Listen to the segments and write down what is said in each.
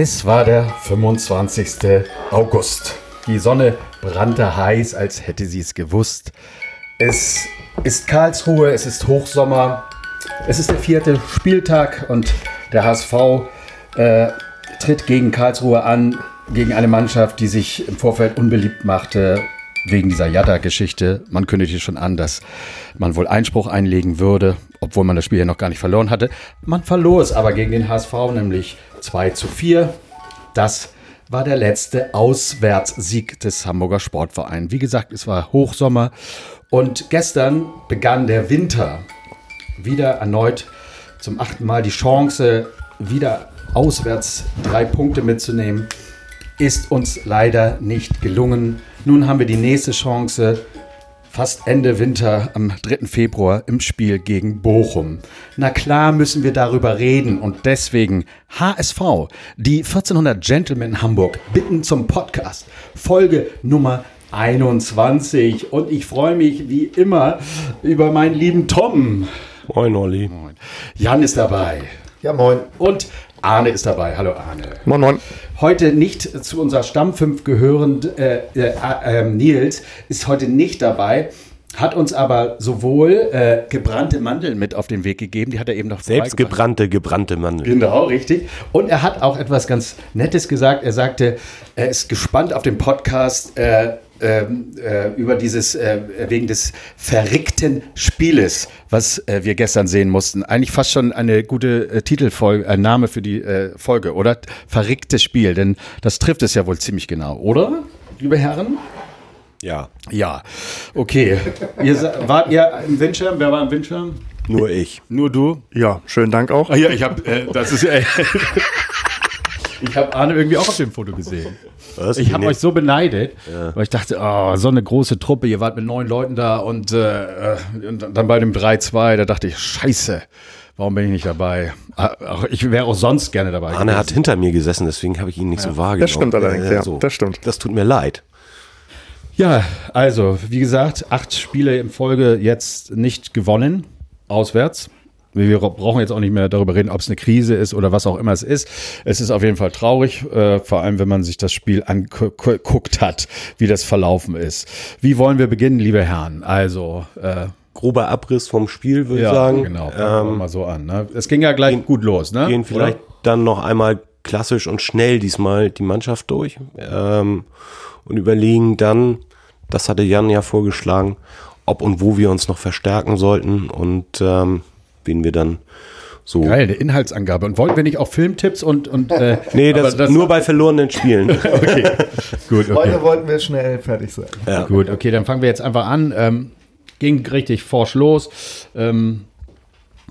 Es war der 25. August. Die Sonne brannte heiß, als hätte sie es gewusst. Es ist Karlsruhe, es ist Hochsommer, es ist der vierte Spieltag und der HSV äh, tritt gegen Karlsruhe an, gegen eine Mannschaft, die sich im Vorfeld unbeliebt machte wegen dieser Jatta-Geschichte. Man kündigte schon an, dass man wohl Einspruch einlegen würde, obwohl man das Spiel ja noch gar nicht verloren hatte. Man verlor es aber gegen den HSV, nämlich 2 zu 4. Das war der letzte Auswärtssieg des Hamburger Sportvereins. Wie gesagt, es war Hochsommer und gestern begann der Winter. Wieder erneut zum achten Mal die Chance, wieder auswärts drei Punkte mitzunehmen, ist uns leider nicht gelungen. Nun haben wir die nächste Chance fast Ende Winter am 3. Februar im Spiel gegen Bochum. Na klar müssen wir darüber reden und deswegen HSV, die 1400 Gentlemen Hamburg bitten zum Podcast. Folge Nummer 21 und ich freue mich wie immer über meinen lieben Tom. Moin, Olli. Moin. Jan ist dabei. Ja, moin. Und Arne ist dabei. Hallo Arne. Moin, moin. Heute nicht zu unserer Stammfünf gehörend, äh, äh, äh, Nils ist heute nicht dabei, hat uns aber sowohl äh, gebrannte Mandeln mit auf den Weg gegeben, die hat er eben noch Selbst gebrannte, gebrannte Mandeln. Genau, richtig. Und er hat auch etwas ganz Nettes gesagt. Er sagte, er ist gespannt auf den Podcast äh, ähm, äh, über dieses, äh, wegen des verrickten Spieles, was äh, wir gestern sehen mussten. Eigentlich fast schon eine gute äh, Titelfolge, äh, Name für die äh, Folge, oder? Verricktes Spiel, denn das trifft es ja wohl ziemlich genau, oder, liebe Herren? Ja. Ja, okay. ihr, sa- wart ihr im Windschirm? Wer war im Windschirm? Nur ich. Nur du? Ja, schönen Dank auch. Ah, ja, ich habe, äh, das ist, äh, ich habe Arne irgendwie auch auf dem Foto gesehen. Was? Ich habe euch so beneidet, weil ich dachte, oh, so eine große Truppe, ihr wart mit neun Leuten da und, äh, äh, und dann bei dem 3-2, da dachte ich, scheiße, warum bin ich nicht dabei? Ah, Ich wäre auch sonst gerne dabei. Arne hat gewesen. hinter mir gesessen, deswegen habe ich ihn nicht so wahrgenommen. Das stimmt allerdings, ja, das stimmt. Das tut mir leid. Ja, also, wie gesagt, acht Spiele in Folge jetzt nicht gewonnen, auswärts. Wir brauchen jetzt auch nicht mehr darüber reden, ob es eine Krise ist oder was auch immer es ist. Es ist auf jeden Fall traurig, äh, vor allem wenn man sich das Spiel angeguckt hat, wie das verlaufen ist. Wie wollen wir beginnen, liebe Herren? Also, äh, Grober Abriss vom Spiel, würde ja, ich sagen. genau, Ähm, mal so an. Ne? Es ging ja gleich gut los, ne? gehen vielleicht Oder? dann noch einmal klassisch und schnell diesmal die Mannschaft durch ähm, und überlegen dann, das hatte Jan ja vorgeschlagen, ob und wo wir uns noch verstärken sollten und ähm, wen wir dann so. Geil, eine Inhaltsangabe. Und wollten wir nicht auch Filmtipps und, und äh, Nee, das, aber nur bei verlorenen Spielen. okay. gut, okay. Heute wollten wir schnell fertig sein. ja. Gut, okay, dann fangen wir jetzt einfach an. Ähm, ging richtig forsch los. Ähm,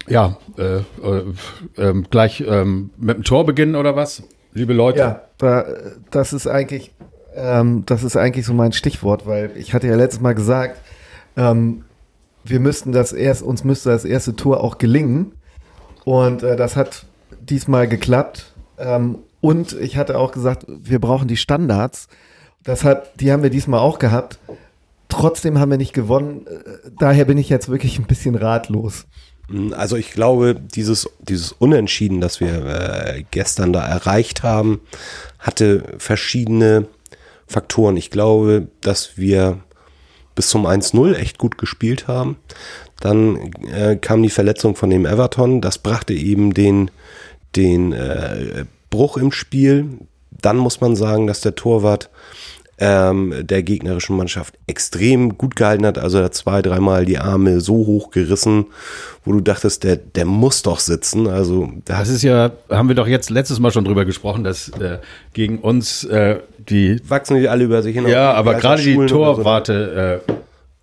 ja, äh, äh, ähm, gleich ähm, mit dem Tor beginnen oder was? Liebe Leute. Ja, da, das ist eigentlich, ähm, das ist eigentlich so mein Stichwort, weil ich hatte ja letztes Mal gesagt, ähm, wir müssten das erst, uns müsste das erste Tor auch gelingen. Und äh, das hat diesmal geklappt. Ähm, und ich hatte auch gesagt, wir brauchen die Standards. Das hat, die haben wir diesmal auch gehabt. Trotzdem haben wir nicht gewonnen. Äh, Daher bin ich jetzt wirklich ein bisschen ratlos. Also ich glaube, dieses, dieses Unentschieden, das wir äh, gestern da erreicht haben, hatte verschiedene Faktoren. Ich glaube, dass wir bis zum 1-0 echt gut gespielt haben. Dann äh, kam die Verletzung von dem Everton. Das brachte eben den, den äh, Bruch im Spiel. Dann muss man sagen, dass der Torwart ähm, der gegnerischen Mannschaft extrem gut gehalten hat. Also er hat zwei, dreimal die Arme so hoch gerissen, wo du dachtest, der, der muss doch sitzen. Also da Das ist ja, haben wir doch jetzt letztes Mal schon drüber gesprochen, dass äh, gegen uns äh, die, wachsen die alle über sich hinaus. ja, aber gerade die Schulen oder so. Torwarte äh,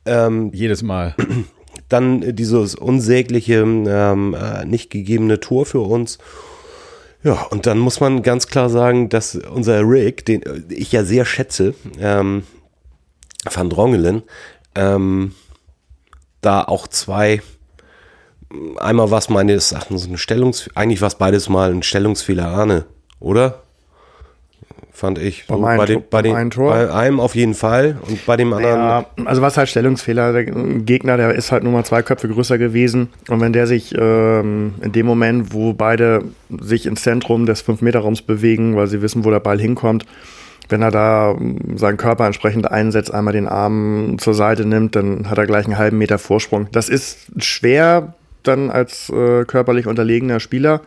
Ähm, jedes Mal. dann dieses unsägliche, ähm, äh, nicht gegebene Tor für uns. Ja, und dann muss man ganz klar sagen, dass unser Rick, den äh, ich ja sehr schätze, ähm, Van Drongelen, ähm, da auch zwei, einmal was meines Erachtens ein Stellungs, eigentlich war es beides mal ein Stellungsfehler Arne, oder? Fand ich. So, bei, den, bei, den, bei einem auf jeden Fall und bei dem anderen. Ja, also was halt Stellungsfehler, der Gegner, der ist halt nur mal zwei Köpfe größer gewesen. Und wenn der sich ähm, in dem Moment, wo beide sich ins Zentrum des 5-Meter-Raums bewegen, weil sie wissen, wo der Ball hinkommt, wenn er da ähm, seinen Körper entsprechend einsetzt, einmal den Arm zur Seite nimmt, dann hat er gleich einen halben Meter Vorsprung. Das ist schwer dann als äh, körperlich unterlegener Spieler.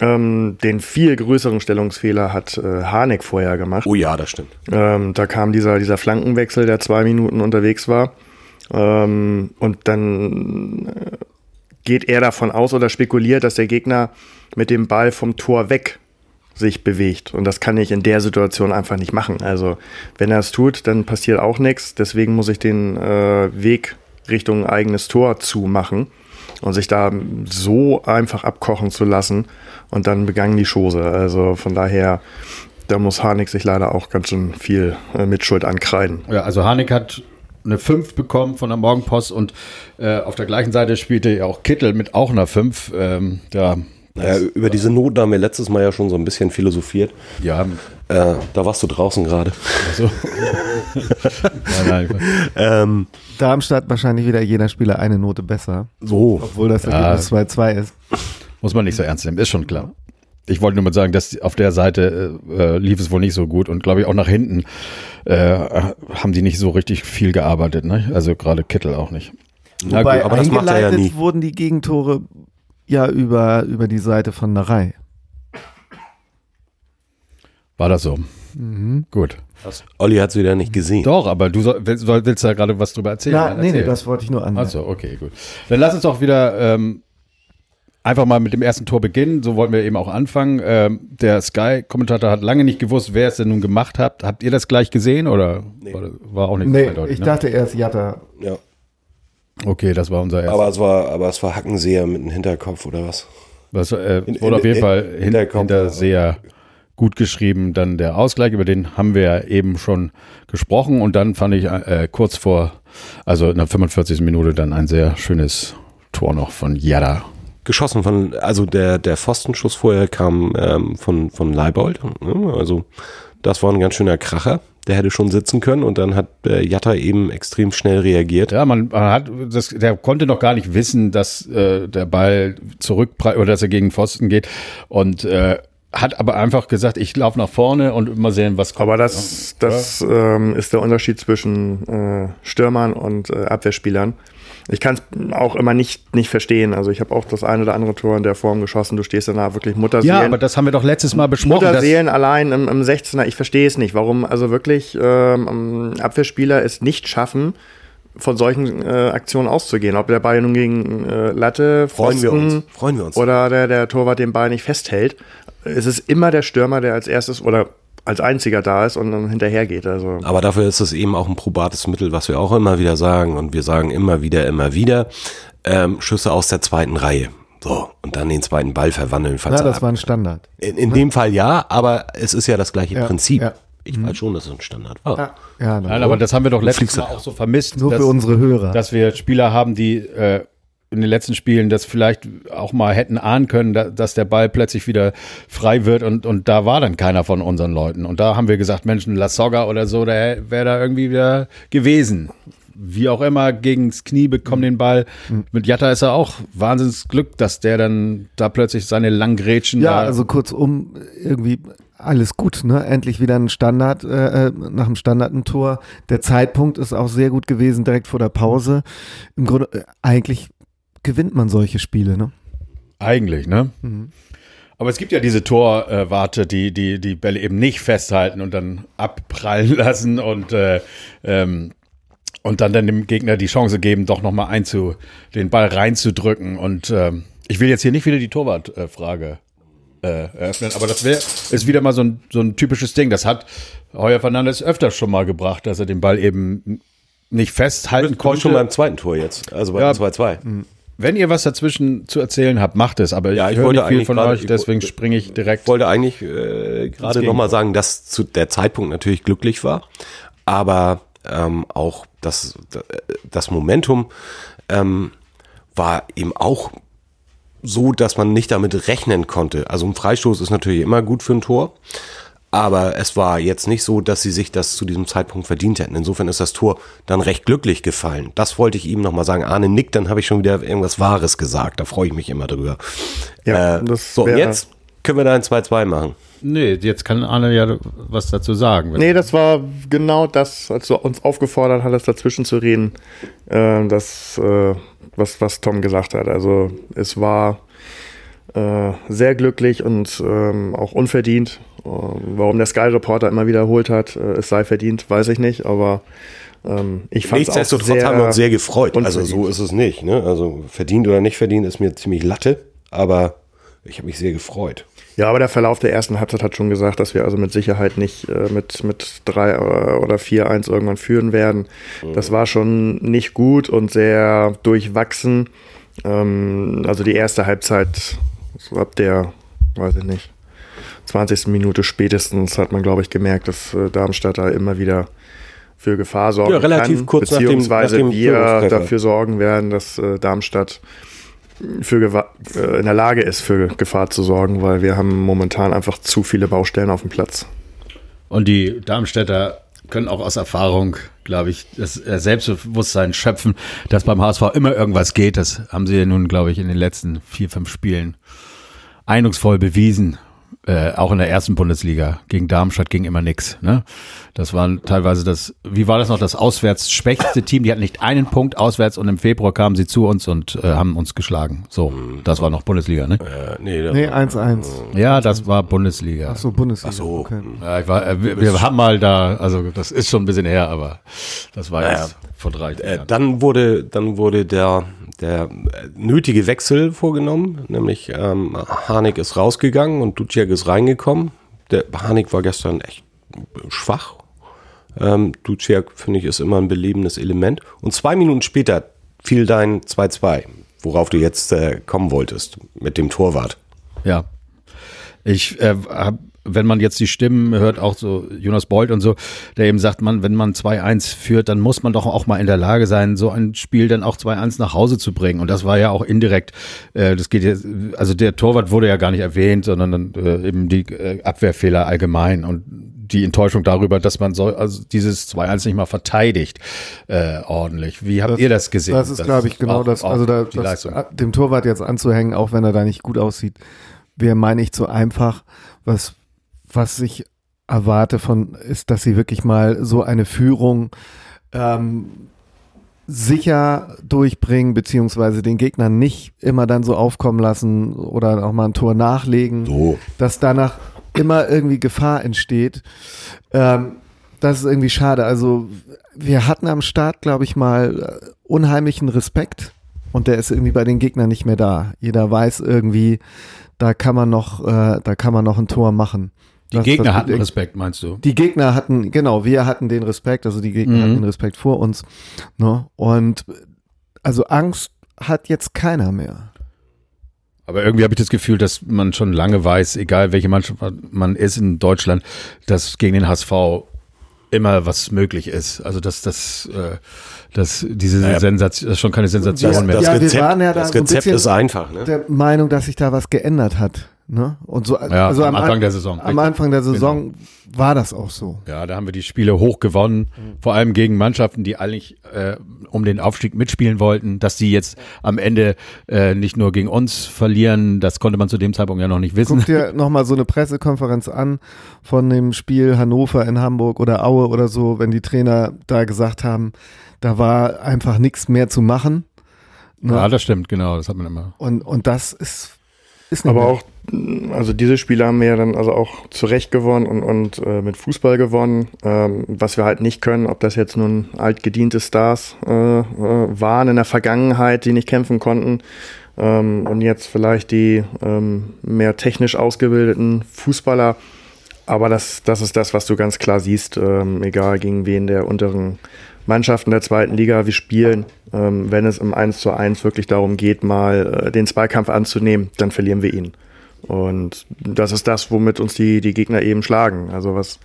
Ähm, den viel größeren Stellungsfehler hat äh, Harnik vorher gemacht. oh ja, das stimmt. Ähm, da kam dieser, dieser Flankenwechsel, der zwei Minuten unterwegs war. Ähm, und dann äh, geht er davon aus oder spekuliert, dass der Gegner mit dem Ball vom Tor weg sich bewegt. Und das kann ich in der Situation einfach nicht machen. Also wenn er es tut, dann passiert auch nichts. Deswegen muss ich den äh, Weg Richtung eigenes Tor zumachen und sich da so einfach abkochen zu lassen. Und dann begangen die Chose. Also von daher, da muss Harnik sich leider auch ganz schön viel äh, Mitschuld ankreiden. Ja, also Harnik hat eine 5 bekommen von der Morgenpost und äh, auf der gleichen Seite spielte ja auch Kittel mit auch einer 5. Ähm, Naja, über diese Noten haben wir letztes Mal ja schon so ein bisschen philosophiert. ja, Äh, da warst du draußen gerade. so. nein, nein, Ähm, Darmstadt wahrscheinlich wieder jeder Spieler eine Note besser, so. obwohl das Ja. Ergebnis 2-2 ist. muss man nicht so ernst nehmen, ist schon klar. Ich wollte nur mal sagen, dass auf der Seite äh, äh, lief es wohl nicht so gut und glaube ich auch nach hinten äh, haben die nicht so richtig viel gearbeitet. Ne? Also gerade Kittel auch nicht. Na Wobei gut, aber das macht er ja nie. wurden die Gegentore ja über, über die Seite von Narei. war das so. Gut. Olli hat es wieder nicht gesehen. Doch, aber du soll, willst, willst da gerade was drüber erzählen? Ja, Dann nee, nee, erzähl. das wollte ich nur an. Achso, okay, gut. Dann lass uns doch wieder ähm, einfach mal mit dem ersten Tor beginnen. So wollten wir eben auch anfangen. Ähm, der Sky-Kommentator hat lange nicht gewusst, wer es denn nun gemacht hat. Habt ihr das gleich gesehen oder war, war auch nicht Nee, eindeutig, ich ne? dachte erst Jatta. Ja. Okay, das war unser erstes. Aber es war, aber es war Hackenseher mit dem Hinterkopf oder was? Das äh, In- wurde in- auf jeden in- Fall hin, Hinterkopf, hinter ja. sehr gut geschrieben. Dann der Ausgleich, über den haben wir ja eben schon gesprochen. Und dann fand ich äh, kurz vor, also in der 45. Minute, dann ein sehr schönes Tor noch von Jada. Geschossen von, also der, der Pfostenschuss vorher kam ähm, von, von Leibold. ne? Also das war ein ganz schöner Kracher. Der hätte schon sitzen können und dann hat äh, Jatta eben extrem schnell reagiert. Ja, man, man hat, das, der konnte noch gar nicht wissen, dass äh, der Ball zurück oder dass er gegen Pfosten geht und äh, hat aber einfach gesagt, ich laufe nach vorne und mal sehen, was kommt. Aber das, das ähm, ist der Unterschied zwischen äh, Stürmern und äh, Abwehrspielern. Ich kann es auch immer nicht, nicht verstehen. Also ich habe auch das eine oder andere Tor in der Form geschossen. Du stehst danach wirklich Mutterseelen. ja, aber das haben wir doch letztes Mal besprochen. Mutterseelen allein im, im 16er, ich verstehe es nicht, warum also wirklich ähm, Abwehrspieler es nicht schaffen, von solchen äh, Aktionen auszugehen. Ob der Ball nun gegen äh, Latte, Freuen wir uns. Freuen wir uns. oder der, der Torwart den Ball nicht festhält. Es ist immer der Stürmer, der als erstes oder als einziger da ist und dann hinterher geht. Also Aber dafür ist es eben auch ein probates Mittel, was wir auch immer wieder sagen. Und wir sagen immer wieder, immer wieder, ähm, Schüsse aus der zweiten Reihe. So, und dann den zweiten Ball verwandeln. Ja, falls das ab- war ein Standard. in, in dem Fall ja, aber es ist ja das gleiche Ja, Prinzip. ja. Ich weiß schon, dass es ein Standard war. Ja, ja Nein, aber das haben wir doch letztes Mal auch so vermisst. nur dass- für unsere Hörer. dass wir Spieler haben, die äh, in den letzten Spielen das vielleicht auch mal hätten ahnen können, da, dass der Ball plötzlich wieder frei wird und, und da war dann keiner von unseren Leuten. Und da haben wir gesagt, Mensch, ein Lasogga oder so, der wäre da irgendwie wieder gewesen. Wie auch immer, gegens Knie bekommen den Ball. Mit Jatta ist er auch wahnsinns Glück, dass der dann da plötzlich seine Langgrätschen Ja, da also kurzum, irgendwie alles gut, ne? Endlich wieder ein Standard, äh, äh, nach dem Standard ein Tor. Der Zeitpunkt ist auch sehr gut gewesen, direkt vor der Pause. Im Grunde, äh, eigentlich gewinnt man solche Spiele, ne? Eigentlich, ne? Aber es gibt ja diese Torwarte, die, die die Bälle eben nicht festhalten und dann abprallen lassen und, äh, ähm, und dann, dann dem Gegner die Chance geben, doch nochmal einzu, den Ball reinzudrücken. Und ähm, ich will jetzt hier nicht wieder die Torwartfrage äh, eröffnen, aber das wäre ist wieder mal so ein, so ein typisches Ding. Das hat Heuer Fernandes öfters schon mal gebracht, dass er den Ball eben nicht festhalten Du bist konnte. schon beim zweiten Tor jetzt, also bei Ja. Dem 2-2. Wenn ihr was dazwischen zu erzählen habt, macht es. Aber Ja, ich, ich höre nicht viel von gerade- euch, deswegen springe ich direkt. Ich wollte eigentlich äh, gerade nochmal sagen, dass zu der Zeitpunkt natürlich glücklich war, aber ähm, auch das, das Momentum ähm, war eben auch so, dass man nicht damit rechnen konnte. Also ein Freistoß ist natürlich immer gut für ein Tor, Aber es war jetzt nicht so, dass sie sich das zu diesem Zeitpunkt verdient hätten. Insofern ist das Tor dann recht glücklich gefallen. Das wollte ich ihm nochmal sagen. Arne nickt, dann habe ich schon wieder irgendwas Wahres gesagt. Da freue ich mich immer drüber. Ja, äh, das so, jetzt können wir da ein 2-2 machen. Nee, jetzt kann Arne ja was dazu sagen. Nee, das war genau das, als du uns aufgefordert hattest, dazwischen zu reden, äh, das, äh, was, was Tom gesagt hat. Also es war äh, sehr glücklich und ähm, auch unverdient. Äh, warum der Sky-Reporter immer wiederholt hat, äh, es sei verdient, weiß ich nicht, aber ähm, ich fand es auch Nichtsdestotrotz sehr haben wir uns sehr gefreut. Also so ist es nicht. Ne? Also verdient oder nicht verdient ist mir ziemlich Latte, aber ich habe mich sehr gefreut. Ja, aber der Verlauf der ersten Halbzeit hat schon gesagt, dass wir also mit Sicherheit nicht äh, mit, mit 3 oder 4-1 irgendwann führen werden. Das war schon nicht gut und sehr durchwachsen. Ähm, also die erste Halbzeit, ab der, weiß ich nicht, 20. Minute spätestens hat man, glaube ich, gemerkt, dass äh, Darmstadt da immer wieder für Gefahr sorgen Ja, relativ kann, kurz nach dem- beziehungsweise nach dem wir dafür sorgen werden, dass äh, Darmstadt für Gewa äh, in der Lage ist, für Gefahr zu sorgen, weil wir haben momentan einfach zu viele Baustellen auf dem Platz. Und die Darmstädter können auch aus Erfahrung, glaube ich, das äh, Selbstbewusstsein schöpfen, dass beim HSV immer irgendwas geht. Das haben sie ja nun, glaube ich, in den letzten vier, fünf Spielen eindrucksvoll bewiesen. Äh, auch in der ersten Bundesliga. Gegen Darmstadt ging immer nix. Ne? Das waren teilweise das, wie war das noch, das auswärts schwächste Team. Die hatten nicht einen Punkt auswärts und im Februar kamen sie zu uns und äh, haben uns geschlagen. So, das war noch Bundesliga, ne? Äh, nee, das Nee, 1-1. Ja, das war Bundesliga. Ach so, Bundesliga. Ach so. Okay. Ja, ich war, äh, wir, wir haben mal da, also das ist schon ein bisschen her, aber das war Naja. Vor drei Äh, Jahren. dann wurde, dann wurde der, der äh, nötige Wechsel vorgenommen, nämlich ähm, Harnik ist rausgegangen und Duciak ist reingekommen. Der Harnik war gestern echt schwach. Ähm, Duciak, finde ich, ist immer ein belebendes Element. Und zwei Minuten später fiel dein 2-2, worauf du jetzt äh, kommen wolltest mit dem Torwart. Ja. Ich äh, hab, wenn man jetzt die Stimmen hört, auch so Jonas Bold und so, der eben sagt, man, wenn man 2-1 führt, dann muss man doch auch mal in der Lage sein, so ein Spiel dann auch 2-1 nach Hause zu bringen. Und das war ja auch indirekt, äh, das geht jetzt, also der Torwart wurde ja gar nicht erwähnt, sondern dann äh, eben die äh, Abwehrfehler allgemein und die Enttäuschung darüber, dass man so, also dieses 2-1 nicht mal verteidigt äh, ordentlich. Wie habt ihr das gesehen? Das ist, glaube ich, genau auch- das. Also da, die das, Leistung. dem Torwart jetzt anzuhängen, auch wenn er da nicht gut aussieht, wäre, meine ich, zu einfach. Was, was ich erwarte von, ist, dass sie wirklich mal so eine Führung ähm, sicher durchbringen, beziehungsweise den Gegner nicht immer dann so aufkommen lassen oder auch mal ein Tor nachlegen So. dass danach immer irgendwie Gefahr entsteht. Ähm, das ist irgendwie schade. Also wir hatten am Start, glaube ich, mal äh, unheimlichen Respekt und der ist irgendwie bei den Gegnern nicht mehr da. Jeder weiß irgendwie, da kann man noch, äh, da kann man noch ein Tor machen. Die Das- Gegner das- hatten Respekt, meinst du? die Gegner hatten, genau, wir hatten den Respekt, also die Gegner Mhm. hatten den Respekt vor uns. Ne? Und also Angst hat jetzt keiner mehr. Aber irgendwie habe ich das Gefühl, dass man schon lange weiß, egal welche Mannschaft man ist in Deutschland, dass gegen den HSV immer was möglich ist. Also dass das, äh, dass diese Naja. Sensation, das ist schon keine Sensation Ja, mehr. das ja, wir Rezept, waren ja da das so ein Rezept bisschen- ist einfach. Ne? der Meinung, dass sich da was geändert hat. Ne? Und so, Ja, am Anfang An- der Saison. Am Anfang der Saison war das auch so. Ja, da haben wir die Spiele hoch gewonnen, vor allem gegen Mannschaften, die eigentlich äh, um den Aufstieg mitspielen wollten. Dass die jetzt am Ende äh, nicht nur gegen uns verlieren, das konnte man zu dem Zeitpunkt ja noch nicht wissen. Guck dir nochmal so eine Pressekonferenz an von dem Spiel Hannover in Hamburg oder Aue oder so, wenn die Trainer da gesagt haben, da war einfach nichts mehr zu machen. Ne? Ja, das stimmt, genau, das hat man immer. Und, und das ist, ist nicht Aber mehr. auch, also diese Spiele haben wir ja dann also auch zu Recht gewonnen und, und äh, mit Fußball gewonnen. Ähm, was wir halt nicht können, ob das jetzt nun altgediente Stars äh, äh, waren in der Vergangenheit, die nicht kämpfen konnten. Ähm, und jetzt vielleicht die ähm, mehr technisch ausgebildeten Fußballer. Aber das, das ist das, was du ganz klar siehst, ähm, egal gegen wen der unteren Mannschaften der zweiten Liga wir spielen. Ähm, wenn es im 1 zu 1 wirklich darum geht, mal äh, den Zweikampf anzunehmen, dann verlieren wir ihn. Und das ist das, womit uns die, die Gegner eben schlagen. Also was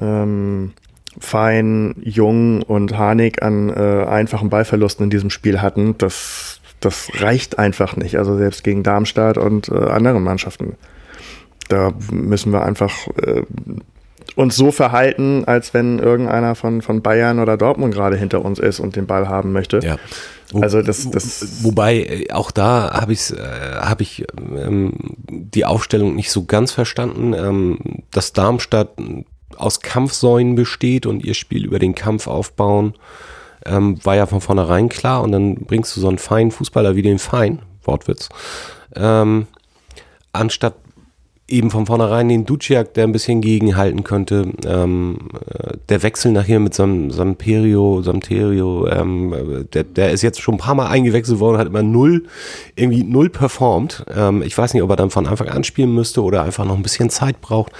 ähm, Fein, Jung und Harnik an äh, einfachen Ballverlusten in diesem Spiel hatten, das, das reicht einfach nicht. Also selbst gegen Darmstadt und äh, andere Mannschaften. da müssen wir einfach äh, uns so verhalten, als wenn irgendeiner von, von Bayern oder Dortmund gerade hinter uns ist und den Ball haben möchte. Ja. Also das- das- wobei äh, auch da habe ich äh, habe ich ähm, die Aufstellung nicht so ganz verstanden, ähm, dass Darmstadt aus Kampfsäulen besteht und ihr Spiel über den Kampf aufbauen, ähm, war ja von vornherein klar und dann bringst du so einen feinen Fußballer wie den Fein, Wortwitz, ähm, anstatt eben von vornherein den Duciak, der ein bisschen gegenhalten könnte. Ähm, äh, der Wechsel nachher mit Sam, Samperio, Samterio, ähm, äh, der, der ist jetzt schon ein paar Mal eingewechselt worden, hat immer null, irgendwie null performt. Ähm, ich weiß nicht, ob er dann von Anfang an spielen müsste oder einfach noch ein bisschen Zeit braucht,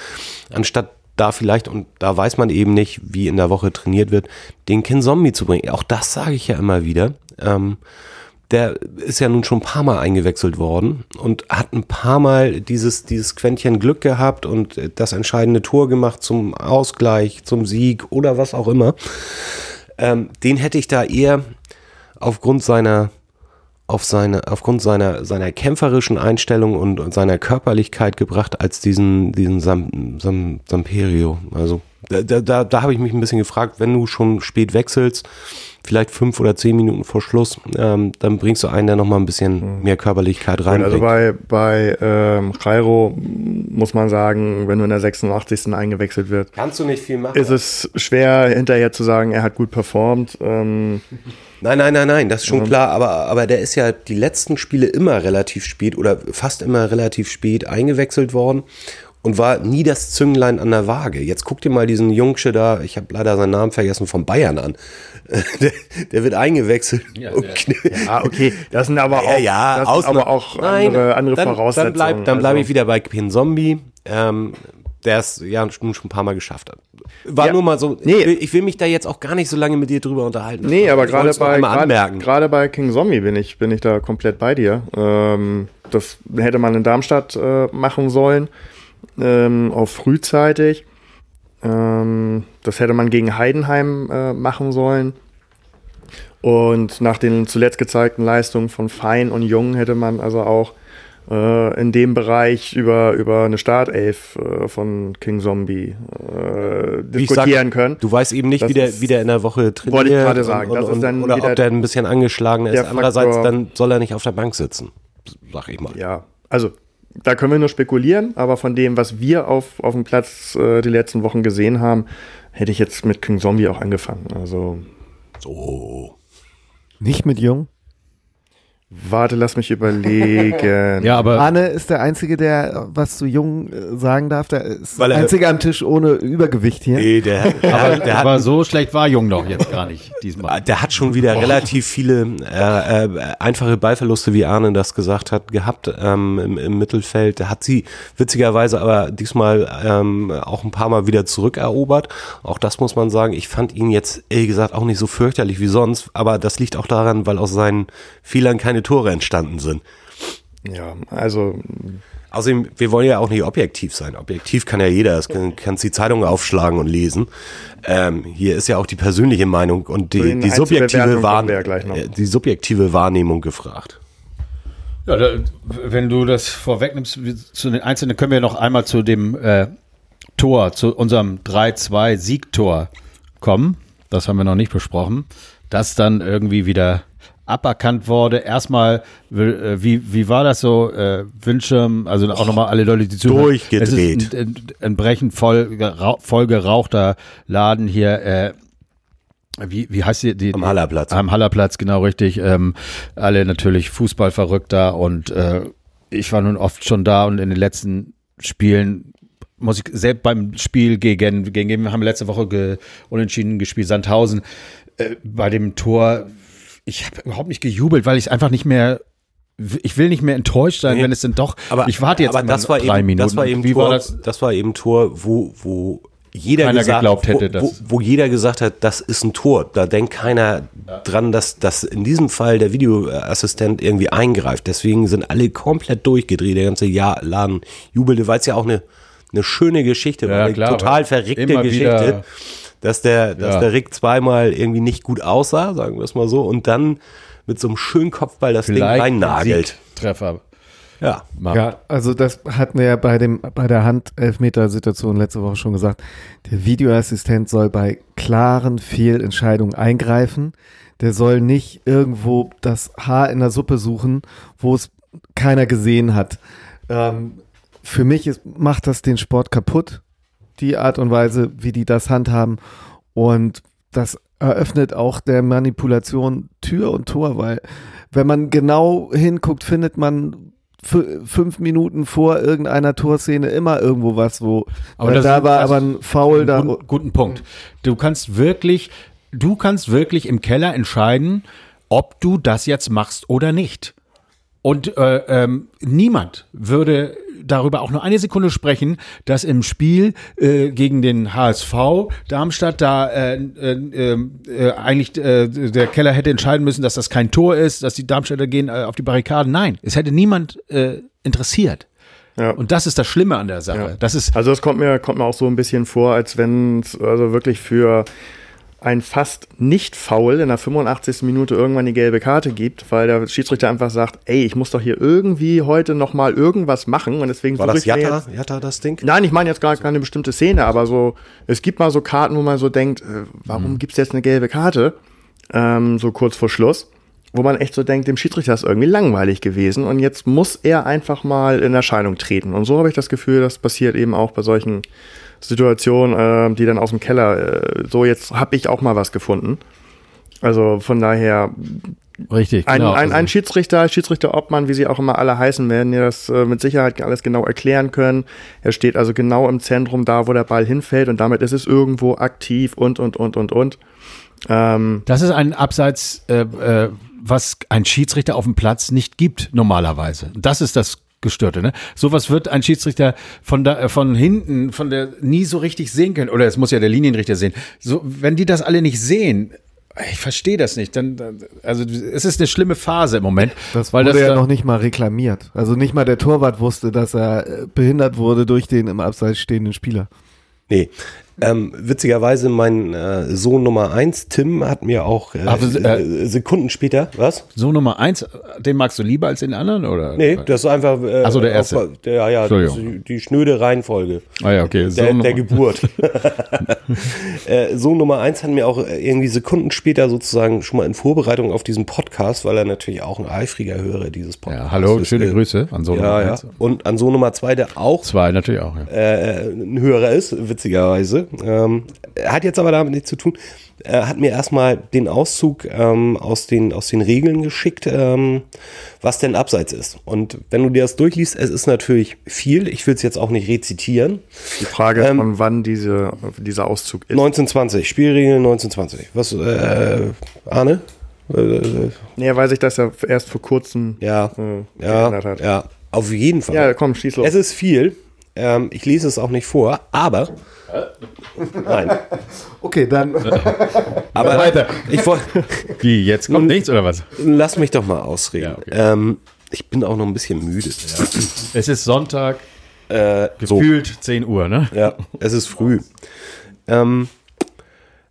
anstatt da vielleicht, und da weiß man eben nicht, wie in der Woche trainiert wird, den Kinzombie zu bringen. Auch das sage ich ja immer wieder. Ähm, der ist ja nun schon ein paar Mal eingewechselt worden und hat ein paar Mal dieses, dieses Quäntchen Glück gehabt und das entscheidende Tor gemacht zum Ausgleich, zum Sieg oder was auch immer. Ähm, den hätte ich da eher aufgrund seiner auf seine, aufgrund seiner, seiner kämpferischen Einstellung und, und seiner Körperlichkeit gebracht als diesen, diesen Sam, Sam, Samperio. Also da, da, da, da habe ich mich ein bisschen gefragt, wenn du schon spät wechselst, vielleicht fünf oder zehn Minuten vor Schluss, ähm, dann bringst du einen, der nochmal ein bisschen mehr Körperlichkeit Und also bei, bei ähm, Jairo muss man sagen, wenn du in der 86. eingewechselt wird, Kannst du nicht viel machen. ist es schwer hinterher zu sagen, er hat gut performt. Ähm, Nein, nein, nein, nein, das ist schon klar, aber, aber der ist ja die letzten Spiele immer relativ spät oder fast immer relativ spät eingewechselt worden und war nie das Zünglein an der Waage. Jetzt guck dir mal diesen Jungsche da, ich habe leider seinen Namen vergessen, von Bayern an. Der, der wird eingewechselt. Ja, kn- ah, okay, das sind aber ja, auch, ja, das Ausna- sind aber auch Nein, andere, andere dann, Voraussetzungen. Dann bleib, dann bleib Also- ich wieder bei Pin Zombie, ähm, der es ja nun schon ein paar Mal geschafft hat. War Ja. nur mal so, Nee. ich, will, ich will mich da jetzt auch gar nicht so lange mit dir drüber unterhalten. Nee, aber gerade bei, gerade bei King Zombie bin ich, bin ich da komplett bei dir. Ähm, das hätte man in Darmstadt äh, machen sollen, ähm, auch frühzeitig. Ähm, das hätte man gegen Heidenheim äh, machen sollen. Und nach den zuletzt gezeigten Leistungen von Fein und Jung hätte man also auch äh, in dem Bereich über, über eine Startelf äh, von King Zombie äh, ich sag, diskutieren können. Du weißt eben nicht, Das wie der, wie der in der Woche trainiert. Wollte ich gerade sagen, Und, das und, ist dann oder ob der ein bisschen angeschlagen ist. der Andererseits, Faktor- dann soll er nicht auf der Bank sitzen. Sag ich mal. Ja, also da können wir nur spekulieren, aber von dem, was wir auf, auf dem Platz äh, die letzten Wochen gesehen haben, hätte ich jetzt mit King Zombie auch angefangen. Also So. Nicht mit Jung. Warte, lass mich überlegen. Ja, aber Arne ist der Einzige, der was zu Jung äh, sagen darf. Der ist der er- Einzige am Tisch ohne Übergewicht hier. Nee, der, aber, der, aber hat, so schlecht war Jung doch jetzt gar nicht diesmal. der hat schon wieder relativ viele äh, äh, einfache Ballverluste, wie Arne das gesagt hat, gehabt ähm, im, im Mittelfeld. Der hat sie witzigerweise aber diesmal ähm, auch ein paar Mal wieder zurückerobert. Auch das muss man sagen. Ich fand ihn jetzt, ehrlich gesagt, auch nicht so fürchterlich wie sonst. Aber das liegt auch daran, weil aus seinen Fehlern keine Tore entstanden sind. Ja, also Außerdem, wir wollen ja auch nicht objektiv sein. Objektiv kann ja jeder, das kann, kannst die Zeitung aufschlagen und lesen. Ähm, hier ist ja auch die persönliche Meinung und die, die, subjektive, Wahrn kommen wir ja gleich noch. äh, die subjektive Wahrnehmung gefragt. Ja, da, wenn du das vorwegnimmst, zu den Einzelnen können wir noch einmal zu dem äh, Tor, zu unserem 3-2-Siegtor kommen. Das haben wir noch nicht besprochen. Das dann irgendwie wieder aberkannt wurde. Erstmal, äh, wie, wie war das so? Äh, Windschirm, also auch nochmal alle Leute, die zuhören. Durchgedreht. Es ist ein, ein, ein brechend voll, voll gerauchter Laden hier. Äh, wie, wie heißt die? die Am Hallerplatz. Am Hallerplatz, genau richtig. Ähm, alle natürlich Fußballverrückt da und äh, ich war nun oft schon da und in den letzten Spielen muss ich selbst beim Spiel gegen, gegen wir haben letzte Woche ge, unentschieden gespielt, Sandhausen, äh, bei dem Tor, ich habe überhaupt nicht gejubelt, weil ich einfach nicht mehr ich will nicht mehr enttäuscht sein, Nee. wenn es denn doch. Aber, ich warte jetzt aber das war drei eben, Minuten. Das war eben Wie Tor, war das? das? war eben Tor, wo, wo jeder Keiner gesagt, geglaubt hätte, wo, wo, wo jeder gesagt hat, das ist ein Tor. Da denkt keiner dran, dass, dass in diesem Fall der Videoassistent irgendwie eingreift. Deswegen sind alle komplett durchgedreht. Der ganze Jahr Laden jubelte, weil es ja auch eine, eine schöne Geschichte war. Ja, Eine klar, total verrückte Geschichte. Dass der, dass Ja. der Rick zweimal irgendwie nicht gut aussah, sagen wir es mal so, und dann mit so einem schönen Kopfball das Ding Vielleicht ein reinnagelt. Siegtreffer. Ja. Ja, also das hatten wir ja bei dem bei der Hand-Elfmeter-Situation letzte Woche schon gesagt. Der Videoassistent soll bei klaren Fehlentscheidungen eingreifen. Der soll nicht irgendwo das Haar in der Suppe suchen, wo es keiner gesehen hat. Ähm, für mich ist, macht das den Sport kaputt, die Art und Weise, wie die das handhaben. Und das eröffnet auch der Manipulation Tür und Tor, weil wenn man genau hinguckt, findet man fü- fünf Minuten vor irgendeiner Torszene immer irgendwo was, wo Aber da war aber ein Foul da. Guten, guten Punkt. Du kannst wirklich, du kannst wirklich im Keller entscheiden, ob du das jetzt machst oder nicht. Und äh, ähm, niemand würde darüber auch nur eine Sekunde sprechen, dass im Spiel äh, gegen den HSV Darmstadt da äh, äh, äh, eigentlich äh, der Keller hätte entscheiden müssen, dass das kein Tor ist, dass die Darmstädter gehen äh, auf die Barrikaden. Nein, es hätte niemand äh, interessiert. Ja. Und das ist das Schlimme an der Sache. Ja. Das ist Also es kommt mir, kommt mir auch so ein bisschen vor, als wenn es also wirklich für ein fast nicht faul in der 85. Minute irgendwann die gelbe Karte gibt, weil der Schiedsrichter einfach sagt, ey, ich muss doch hier irgendwie heute noch mal irgendwas machen und deswegen War das Jatta, jetzt Jatta das Ding? Nein, ich meine jetzt gar keine bestimmte Szene, aber so, es gibt mal so Karten, wo man so denkt, äh, warum Mhm. gibt's jetzt eine gelbe Karte? Ähm, so kurz vor Schluss. Wo man echt so denkt, dem Schiedsrichter ist irgendwie langweilig gewesen und jetzt muss er einfach mal in Erscheinung treten. Und so habe ich das Gefühl, das passiert eben auch bei solchen Situationen, äh, die dann aus dem Keller, äh, so jetzt habe ich auch mal was gefunden. Also von daher, richtig. ein, genau. ein, ein Also- Schiedsrichter, Schiedsrichter Obmann, wie sie auch immer alle heißen werden, die das äh, mit Sicherheit alles genau erklären können. Er steht also genau im Zentrum da, wo der Ball hinfällt und damit ist es irgendwo aktiv und, und, und, und, und. Ähm, Das ist ein Abseits, äh, äh, was ein Schiedsrichter auf dem Platz nicht gibt normalerweise. Das ist das Gestörte. Ne? Sowas wird ein Schiedsrichter von da, äh, von hinten, von der nie so richtig sehen können. Oder es muss ja der Linienrichter sehen. So, wenn die das alle nicht sehen, ich verstehe das nicht. Dann, also es ist eine schlimme Phase im Moment, Das weil wurde das ja noch nicht mal reklamiert. Also nicht mal der Torwart wusste, dass er äh, behindert wurde durch den im Abseits stehenden Spieler. Nee. Ähm, witzigerweise, mein äh, Sohn Nummer eins, Tim, hat mir auch äh, Aber, äh, äh, Sekunden später, was? so Nummer eins, den magst du lieber als den anderen oder? Nee, das ist einfach. Äh, Ach so, der erste. Auf, der, ja, ja, die, die schnöde Reihenfolge. Ah ja, okay. So Der, Nummer- der Geburt. äh, Sohn Nummer eins hat mir auch äh, irgendwie Sekunden später sozusagen schon mal in Vorbereitung auf diesen Podcast, weil er natürlich auch ein eifriger Hörer dieses Podcasts ja, hallo, ist, schöne Grüße an so Ja, Nummer ja. eins. Und an Sohn Nummer zwei, der auch Zwei natürlich auch. Ja. äh, ein Hörer ist, witzigerweise. Ähm, hat jetzt aber damit nichts zu tun. Er hat mir erstmal den Auszug ähm, aus, den, aus den Regeln geschickt, ähm, was denn Abseits ist. Und wenn du dir das durchliest, es ist natürlich viel. Ich will es jetzt auch nicht rezitieren. die Frage, Ähm, von wann diese, dieser Auszug ist. 1920, Spielregeln 1920. Was, äh, Arne? Äh, äh, Nee, weiß ich, dass er erst vor kurzem ja, äh, ja, hat. ja, auf jeden Fall. Ja, komm, schieß los. Es ist viel. Ähm, ich lese es auch nicht vor, aber. Nein. Okay, dann Aber Weiter. ich wollte. Wie, jetzt kommt nichts oder was? Lass mich doch mal ausreden. Ja, okay. ähm, ich bin auch noch ein bisschen müde. Es ist Sonntag, Äh, so, gefühlt 10 Uhr, ne? ja, es ist früh. Ähm,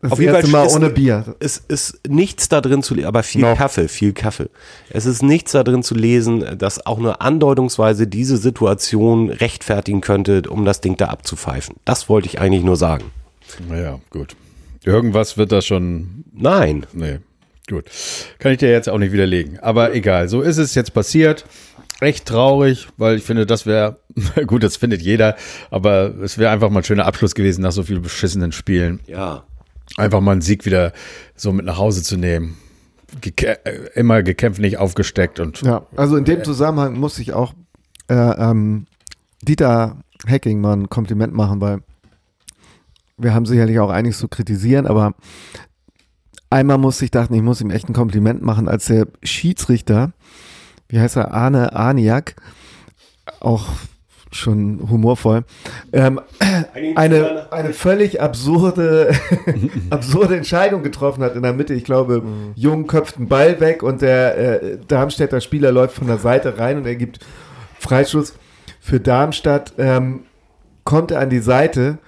das Auf jeden Fall Mal ist- ohne Bier. es ist nichts da drin zu lesen, aber viel Noch. Kaffee, viel Kaffee. Es ist nichts da drin zu lesen, das auch nur andeutungsweise diese Situation rechtfertigen könnte, um das Ding da abzupfeifen. Das wollte ich eigentlich nur sagen. Naja, gut. Irgendwas wird das schon. Nein. Nee, gut. Kann ich dir jetzt auch nicht widerlegen. Aber egal, so ist es jetzt passiert. Echt traurig, weil ich finde, das wäre, gut, das findet jeder, aber es wäre einfach mal ein schöner Abschluss gewesen nach so vielen beschissenen Spielen. Ja. Einfach mal einen Sieg wieder so mit nach Hause zu nehmen. Geke äh, immer gekämpft, nicht aufgesteckt und Ja, also in dem Zusammenhang muss ich auch äh, ähm, Dieter Hacking mal ein Kompliment machen, weil wir haben sicherlich auch einiges zu kritisieren, aber einmal musste ich dachten, ich muss ihm echt ein Kompliment machen, als der Schiedsrichter, wie heißt er, Arne Arniak, auch schon humorvoll, ähm, eine, eine völlig absurde, absurde Entscheidung getroffen hat in der Mitte. Ich glaube, Jung köpft einen Ball weg und der äh, Darmstädter Spieler läuft von der Seite rein und er gibt Freistoß für Darmstadt. Ähm, kommt er an die Seite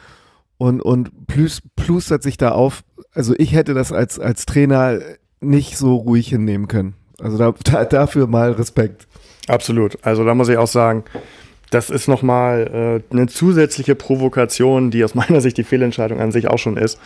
und, und plus, plustert sich da auf. Also ich hätte das als, als Trainer nicht so ruhig hinnehmen können. Also da, da, dafür mal Respekt. Absolut. Also da muss ich auch sagen, das ist nochmal äh, eine zusätzliche Provokation, die aus meiner Sicht die Fehlentscheidung an sich auch schon ist.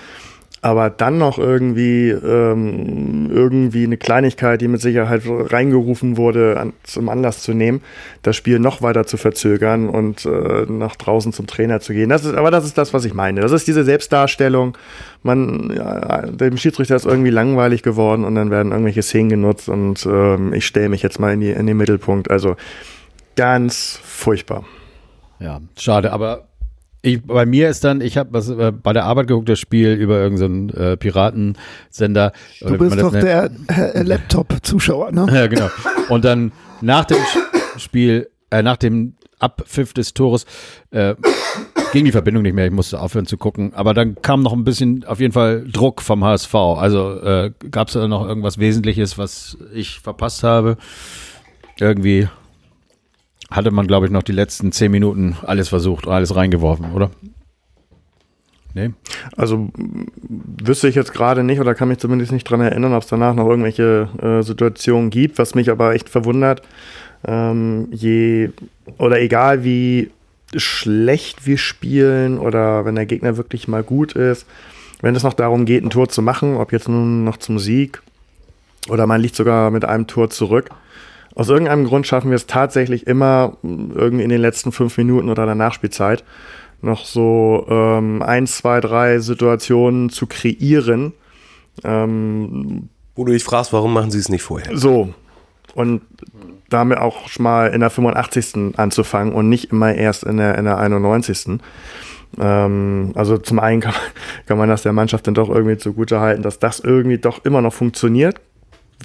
Aber dann noch irgendwie, ähm, irgendwie eine Kleinigkeit, die mit Sicherheit reingerufen wurde, an, zum Anlass zu nehmen, das Spiel noch weiter zu verzögern und äh, nach draußen zum Trainer zu gehen. Das ist, aber das ist das, was ich meine. Das ist diese Selbstdarstellung. Man, ja, dem Schiedsrichter ist irgendwie langweilig geworden und dann werden irgendwelche Szenen genutzt und ähm, ich stelle mich jetzt mal in, die, in den Mittelpunkt. Also ganz furchtbar. Ja, schade, aber ich, bei mir ist dann, ich habe äh, bei der Arbeit geguckt, das Spiel über irgendeinen äh, Piratensender. Du bist doch der äh, Laptop-Zuschauer, ne? Ja, genau. Und dann nach dem Spiel, äh, nach dem Abpfiff des Tores, äh, ging die Verbindung nicht mehr. Ich musste aufhören zu gucken. Aber dann kam noch ein bisschen, auf jeden Fall Druck vom HSV. Also äh, gab es da noch irgendwas Wesentliches, was ich verpasst habe? Irgendwie hatte man, glaube ich, noch die letzten zehn Minuten alles versucht, alles reingeworfen, oder? Nee. Also wüsste ich jetzt gerade nicht oder kann mich zumindest nicht dran erinnern, ob es danach noch irgendwelche äh, Situationen gibt, was mich aber echt verwundert. Ähm, je oder egal wie schlecht wir spielen oder wenn der Gegner wirklich mal gut ist, wenn es noch darum geht, ein Tor zu machen, ob jetzt nun noch zum Sieg oder man liegt sogar mit einem Tor zurück, aus irgendeinem Grund schaffen wir es tatsächlich immer irgendwie in den letzten fünf Minuten oder der Nachspielzeit noch so ähm, ein, zwei, drei Situationen zu kreieren. Ähm, Wo du dich fragst, warum machen sie es nicht vorher? So. Und damit auch schon mal in der 85. anzufangen und nicht immer erst in der, in der 91. Ähm, also zum einen kann, kann man das der Mannschaft dann doch irgendwie zugute halten, dass das irgendwie doch immer noch funktioniert.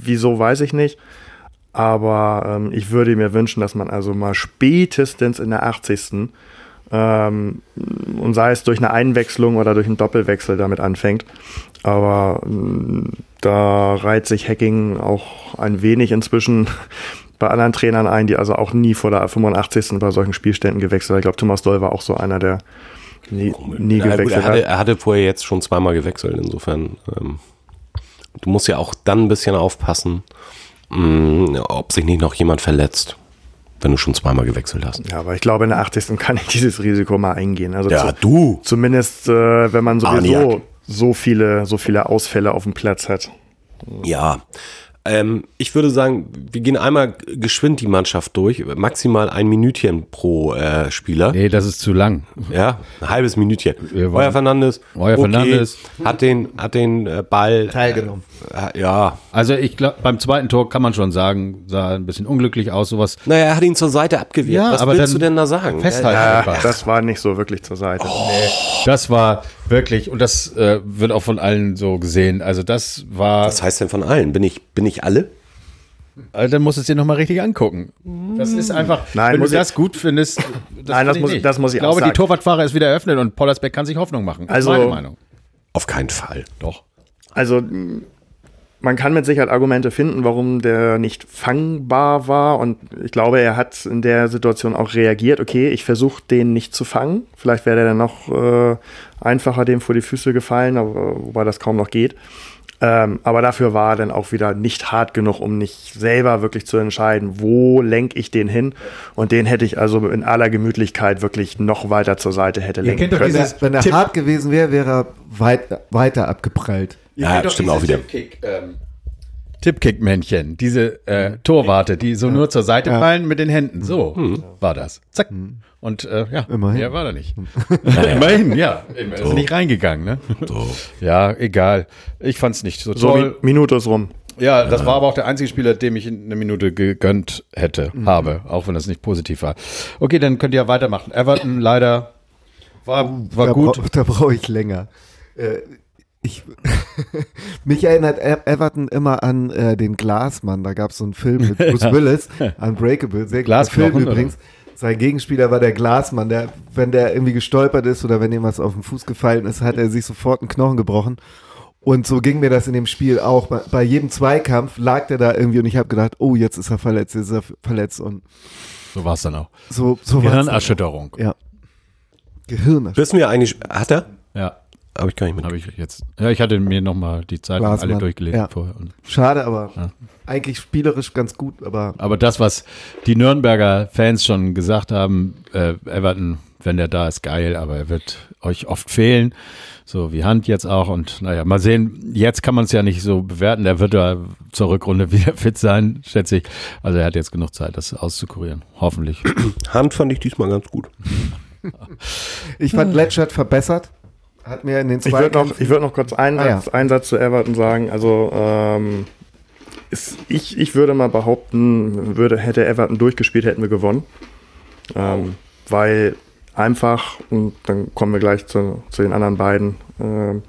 Wieso, weiß ich nicht. Aber ähm, ich würde mir wünschen, dass man also mal spätestens in der 80. Ähm, und sei es durch eine Einwechslung oder durch einen Doppelwechsel damit anfängt. Aber ähm, da reiht sich Hacking auch ein wenig inzwischen bei anderen Trainern ein, die also auch nie vor der 85. bei solchen Spielständen gewechselt haben. Ich glaube, Thomas Doll war auch so einer, der nie, nie Ja, gut, gewechselt er, hatte, hat. er hatte vorher jetzt schon zweimal gewechselt, insofern. Ähm, du musst ja auch dann ein bisschen aufpassen, ob sich nicht noch jemand verletzt, wenn du schon zweimal gewechselt hast. Ja, aber ich glaube, in der 80. kann ich dieses Risiko mal eingehen. Also Ja, zu, du. zumindest, äh, wenn man sowieso Arniak. so viele, so viele Ausfälle auf dem Platz hat. Ja. Ähm, ich würde sagen, wir gehen einmal geschwind die Mannschaft durch. Maximal ein Minütchen pro äh, Spieler. Nee, das ist zu lang. Ja, ein halbes Minütchen. Euer Fernandes. Euer Fernandes. Hat den, hat den äh, Ball. Teilgenommen. Äh, ja. Also ich glaube, beim zweiten Tor kann man schon sagen, sah ein bisschen unglücklich aus, sowas. Naja, er hat ihn zur Seite abgewehrt. Ja, Was aber willst du denn da sagen? festhalten. Ja. Das war nicht so wirklich zur Seite. Das war wirklich, und das äh, wird auch von allen so gesehen. Also das war, Was heißt denn von allen? Bin ich, bin ich alle? also dann musst du es dir nochmal richtig angucken. Das ist einfach, Nein, wenn du muss ich- das gut findest. Das Nein, das finde ich muss- nicht. das muss ich Ich auch glaube, sagen. die Torwartfahrer ist wieder eröffnet und Pollersbeck kann sich Hoffnung machen. Also- Meine Meinung. Auf keinen Fall. Doch. Also man kann mit Sicherheit Argumente finden, warum der nicht fangbar war. Und ich glaube, er hat in der Situation auch reagiert. Okay, ich versuche den nicht zu fangen. Vielleicht wäre der dann noch äh, einfacher dem vor die Füße gefallen, aber, wobei das kaum noch geht. Ähm, aber dafür war er dann auch wieder nicht hart genug, um nicht selber wirklich zu entscheiden, wo lenke ich den hin. Und den hätte ich also in aller Gemütlichkeit wirklich noch weiter zur Seite hätte lenken kennt doch können. Wenn er, Dieses wenn er Tipp- hart gewesen wäre, wäre er weit, weiter abgeprallt. Ja, stimmt auch wieder. ähm, Tippkick-Männchen, diese äh, Torwarte, die so nur zur Seite fallen mit den Händen. So war das. Zack. Und äh, ja, Immerhin. mehr war da nicht. Immerhin, ja. Er ist nicht reingegangen, ne? Ja, egal. Ich fand's nicht so So, toll. Mi- Minute ist rum. Ja, das war aber auch der einzige Spieler, dem ich eine Minute gegönnt hätte, habe, auch wenn das nicht positiv war. Okay, dann könnt ihr ja weitermachen. Everton leider war, war da gut. Brauch, da brauche ich länger. Äh, ich, mich erinnert E- Everton immer an äh, den Glasmann. Da gab es so einen Film mit Bruce Willis, Unbreakable, sehr guter Film oder? übrigens. Sein Gegenspieler war der Glasmann, der, wenn der irgendwie gestolpert ist oder wenn ihm was auf den Fuß gefallen ist, hat er sich sofort einen Knochen gebrochen. Und so ging mir das in dem Spiel auch. Bei, bei jedem Zweikampf lag der da irgendwie und ich habe gedacht, oh, jetzt ist er verletzt, jetzt ist er verletzt und So war es dann auch. so, so. Gehirnerschütterung. Ja. Gehirn. Wissen wir eigentlich, hat er? Ja. Habe ich gar nicht mit. Habe ich jetzt. Ja, ich hatte mir nochmal die Zeitung alle durchgelesen ja. vorher. Und, Schade, aber Ja. eigentlich spielerisch ganz gut, aber aber das, was die Nürnberger Fans schon gesagt haben, äh, Everton, wenn der da ist, geil, aber er wird euch oft fehlen. So wie Hand jetzt auch. Und naja, mal sehen, jetzt kann man es ja nicht so bewerten. Der wird ja zur Rückrunde wieder fit sein, schätze ich. Also er hat jetzt genug Zeit, das auszukurieren. Hoffentlich. Hand fand ich diesmal ganz gut. ich fand Letschert verbessert. Hat mir in den Ich würde noch, ich würd noch kurz einen, Ah, ja. Satz, einen Satz zu Everton sagen. Also ähm, ist, ich, ich würde mal behaupten, würde, hätte Everton durchgespielt, hätten wir gewonnen. Ähm, weil einfach, und dann kommen wir gleich zu, zu den anderen beiden, ähm,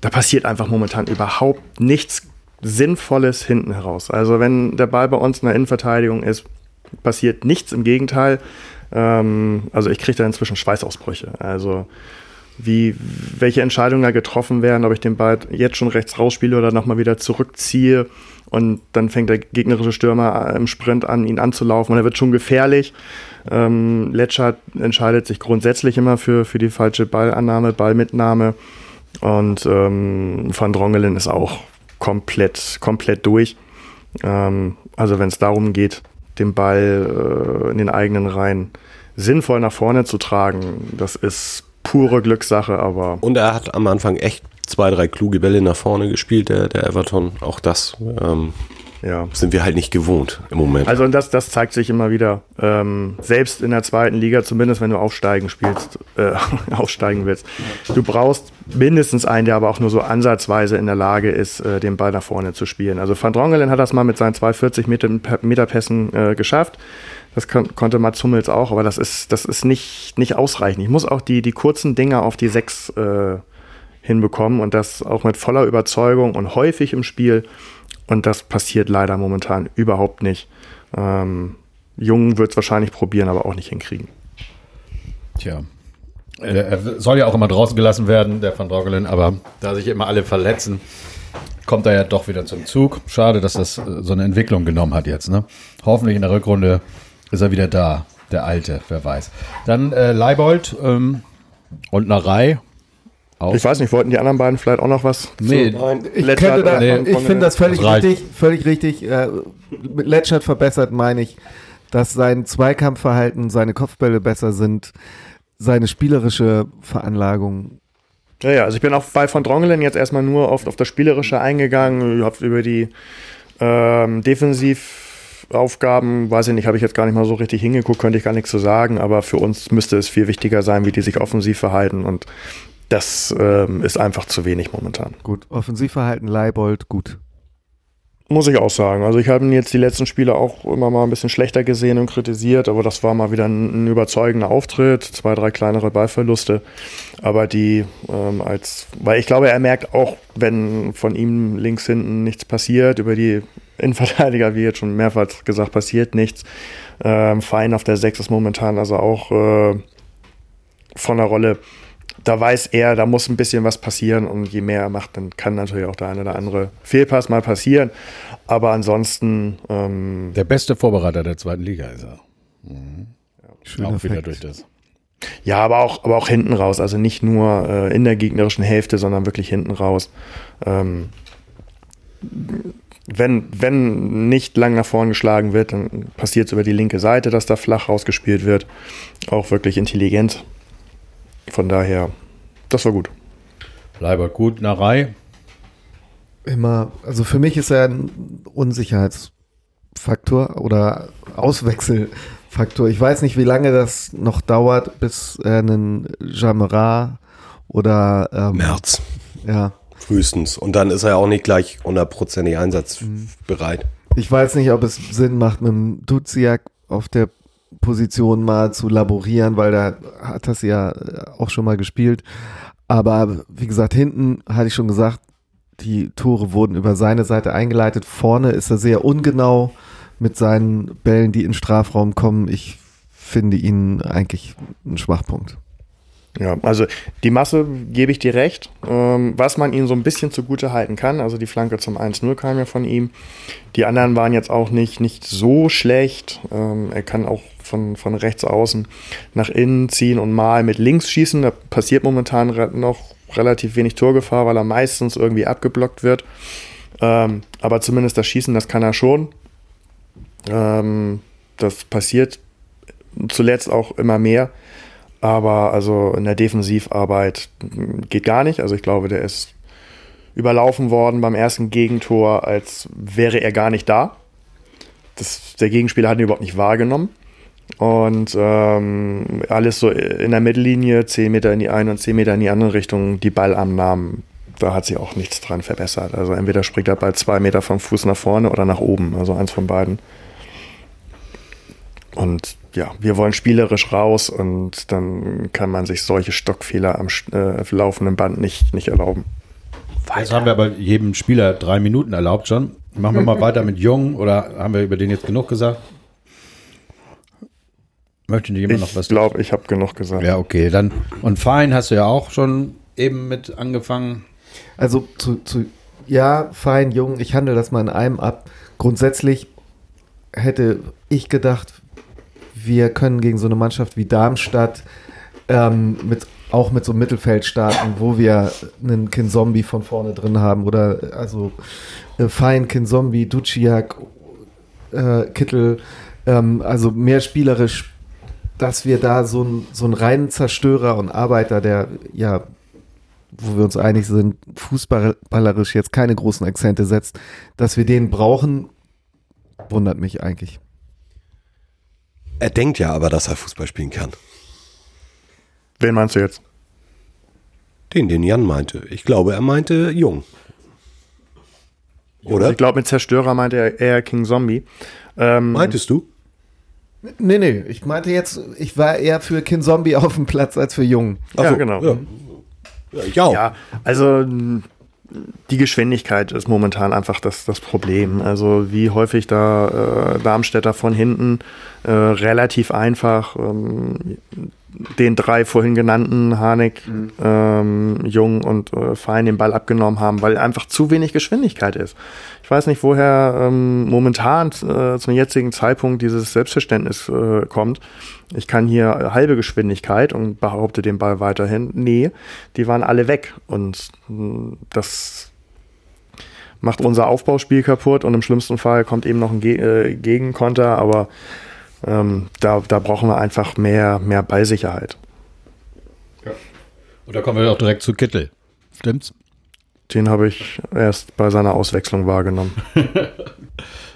da passiert einfach momentan überhaupt nichts Sinnvolles hinten heraus. Also wenn der Ball bei uns in der Innenverteidigung ist, passiert nichts, im Gegenteil. Ähm, also ich kriege da inzwischen Schweißausbrüche. Also wie, welche Entscheidungen da getroffen werden, ob ich den Ball jetzt schon rechts rausspiele oder nochmal wieder zurückziehe. Und dann fängt der gegnerische Stürmer im Sprint an, ihn anzulaufen und er wird schon gefährlich. Ähm, Letschert entscheidet sich grundsätzlich immer für, für die falsche Ballannahme, Ballmitnahme. Und ähm, Van Drongelen ist auch komplett, komplett durch. Ähm, also wenn es darum geht, den Ball äh, in den eigenen Reihen sinnvoll nach vorne zu tragen, das ist pure Glückssache, aber Und er hat am Anfang echt zwei, drei kluge Bälle nach vorne gespielt, der, der Everton. Auch das ähm, ja. sind wir halt nicht gewohnt im Moment. Also und das, das zeigt sich immer wieder. Ähm, selbst in der zweiten Liga, zumindest wenn du aufsteigen spielst, äh, aufsteigen willst. Du brauchst mindestens einen, der aber auch nur so ansatzweise in der Lage ist, äh, den Ball nach vorne zu spielen. Also Van Drongelen hat das mal mit seinen 240 Meter, Meter Pässen äh, geschafft. Das kon konnte Mats Hummels auch, aber das ist, das ist nicht, nicht ausreichend. Ich muss auch die, die kurzen Dinger auf die Sechs äh, hinbekommen und das auch mit voller Überzeugung und häufig im Spiel. Und das passiert leider momentan überhaupt nicht. Ähm, Jung wird es wahrscheinlich probieren, aber auch nicht hinkriegen. Tja. Äh, Er soll ja auch immer draußen gelassen werden, der Van Drogelen, aber da sich immer alle verletzen, kommt er ja doch wieder zum Zug. Schade, dass das äh, so eine Entwicklung genommen hat jetzt. Ne? Hoffentlich in der Rückrunde ist er wieder da, der Alte, wer weiß. Dann äh, Leibold ähm, und Narei. Auch. Ich weiß nicht, wollten die anderen beiden vielleicht auch noch was? Nee, Ich, Nee. ich finde das völlig Das richtig, völlig richtig. Äh, mit Letschert verbessert meine ich, dass sein Zweikampfverhalten, seine Kopfbälle besser sind, seine spielerische Veranlagung. Ja, ja, also ich bin auch bei von Drongelen jetzt erstmal nur auf, auf das Spielerische eingegangen, überhaupt über die ähm, Defensivaufgaben, weiß ich nicht, habe ich jetzt gar nicht mal so richtig hingeguckt, könnte ich gar nichts zu sagen, aber für uns müsste es viel wichtiger sein, wie die sich offensiv verhalten und das ähm, ist einfach zu wenig momentan. Gut, Offensivverhalten, Leibold, gut. Muss ich auch sagen. Also ich habe ihn jetzt die letzten Spiele auch immer mal ein bisschen schlechter gesehen und kritisiert, aber das war mal wieder ein, ein überzeugender Auftritt, zwei, drei kleinere Ballverluste, aber die ähm, als, weil ich glaube, er merkt auch, wenn von ihm links hinten nichts passiert, über die Innenverteidiger, wie jetzt schon mehrfach gesagt, passiert nichts. Ähm, Fein auf der 6 ist momentan also auch äh, von der Rolle. Da weiß er, da muss ein bisschen was passieren und je mehr er macht, dann kann natürlich auch der eine oder andere Fehlpass mal passieren. Aber ansonsten, ähm, der beste Vorbereiter der zweiten Liga ist er. Schöner auch wieder durch das. ja, aber auch, aber auch hinten raus. Also nicht nur äh, in der gegnerischen Hälfte, sondern wirklich hinten raus. Ähm, wenn, wenn nicht lang nach vorn geschlagen wird, dann passiert es über die linke Seite, dass da flach rausgespielt wird. Auch wirklich intelligent. Von daher, das war gut. Leibold gut, Narei. Immer, also für mich ist er ein Unsicherheitsfaktor oder Auswechselfaktor. Ich weiß nicht, wie lange das noch dauert, bis er einen Jamera oder ähm, März. ja. Frühestens. Und dann ist er auch nicht gleich hundertprozentig einsatzbereit. Ich weiß nicht, ob es Sinn macht, mit dem Duziak auf der Position mal zu laborieren, weil da hat das ja äh, auch schon mal gespielt. Aber wie gesagt, hinten hatte ich schon gesagt, die Tore wurden über seine Seite eingeleitet. Vorne ist er sehr ungenau mit seinen Bällen, die in Strafraum kommen. Ich finde ihn eigentlich ein Schwachpunkt. Ja, also die Masse gebe ich dir recht. Ähm, was man ihm so ein bisschen zugute halten kann, also die Flanke zum 1-0 kam ja von ihm. Die anderen waren jetzt auch nicht, nicht so schlecht. Ähm, er kann auch von, von rechts außen nach innen ziehen und mal mit links schießen. Da passiert momentan noch relativ wenig Torgefahr, weil er meistens irgendwie abgeblockt wird. Ähm, aber zumindest das Schießen, das kann er schon. Ähm, das passiert zuletzt auch immer mehr. Aber also in der Defensivarbeit geht gar nicht. Also ich glaube, der ist überlaufen worden beim ersten Gegentor, als wäre er gar nicht da. Das, der Gegenspieler hat ihn überhaupt nicht wahrgenommen. Und ähm, alles so in der Mittellinie, 10 Meter in die eine und 10 Meter in die andere Richtung, die Ballannahmen, da hat sich auch nichts dran verbessert. Also entweder springt der Ball zwei Meter vom Fuß nach vorne oder nach oben, also eins von beiden. Und ja, wir wollen spielerisch raus und dann kann man sich solche Stockfehler am äh, laufenden Band nicht, nicht erlauben. Das haben wir aber jedem Spieler drei Minuten erlaubt schon. Machen wir mal weiter mit Jung oder haben wir über den jetzt genug gesagt? Möchte jemand noch was? Ich glaube, ich habe genug gesagt. Ja, okay, dann. Und Fein hast du ja auch schon eben mit angefangen. Also zu, zu ja, fein, jung, ich handle das mal in einem ab. Grundsätzlich hätte ich gedacht, wir können gegen so eine Mannschaft wie Darmstadt ähm, mit, auch mit so einem Mittelfeld starten, wo wir einen Kinzombie von vorne drin haben oder also äh, Fein, Kinzombie, Duciak, äh, Kittel, ähm, also mehr spielerisch, dass wir da so, ein, so einen reinen Zerstörer und Arbeiter, der ja wo wir uns einig sind, fußballerisch jetzt keine großen Akzente setzt, dass wir den brauchen, wundert mich eigentlich. Er denkt ja aber, dass er Fußball spielen kann. Wen meinst du jetzt? Den, den Jan meinte. Ich glaube, er meinte Jung. Oder? Ich glaube, mit Zerstörer meinte er eher King Zombie. Ähm, Meintest du? Nee, nee, ich meinte jetzt, ich war eher für Kin Zombie auf dem Platz als für Jung. Ach ja, so, genau. Ja. Ja, ich auch. Ja, also die Geschwindigkeit ist momentan einfach das, das Problem. Also wie häufig da äh, Darmstädter von hinten äh, relativ einfach ähm, den drei vorhin genannten, Harnik, ähm, Jung und äh, Fein, den Ball abgenommen haben, weil einfach zu wenig Geschwindigkeit ist. Ich weiß nicht, woher ähm, momentan äh, zum jetzigen Zeitpunkt dieses Selbstverständnis äh, kommt. Ich kann hier halbe Geschwindigkeit und behaupte den Ball weiterhin. Nee, die waren alle weg. Und mh, das macht unser Aufbauspiel kaputt und im schlimmsten Fall kommt eben noch ein Ge äh, Gegenkonter, aber ähm, da, da brauchen wir einfach mehr, mehr Ballsicherheit. Und da kommen wir auch direkt zu Kittel. Stimmt's? Den habe ich erst bei seiner Auswechslung wahrgenommen.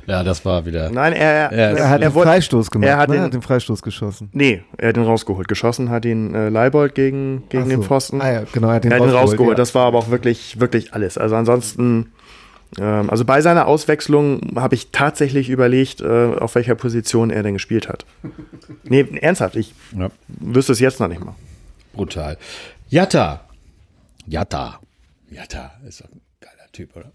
Ja, das war wieder. Nein, er, Er Er hat er den wurde, Freistoß gemacht, er hat ne? den- hat den Freistoß geschossen. nee, er hat den rausgeholt. Geschossen hat ihn äh, Leibold gegen, gegen Ach den so. Pfosten. Ah ja, genau, er hat den er hat ihn rausgeholt, rausgeholt. ja. Das war aber auch wirklich, wirklich alles. Also ansonsten, ähm, also bei seiner Auswechslung habe ich tatsächlich überlegt, äh, auf welcher Position er denn gespielt hat. Nee, ernsthaft, ich Ja, wüsste es jetzt noch nicht mal. brutal. Jatta. Jatta. Jatta ist doch ein geiler Typ, oder?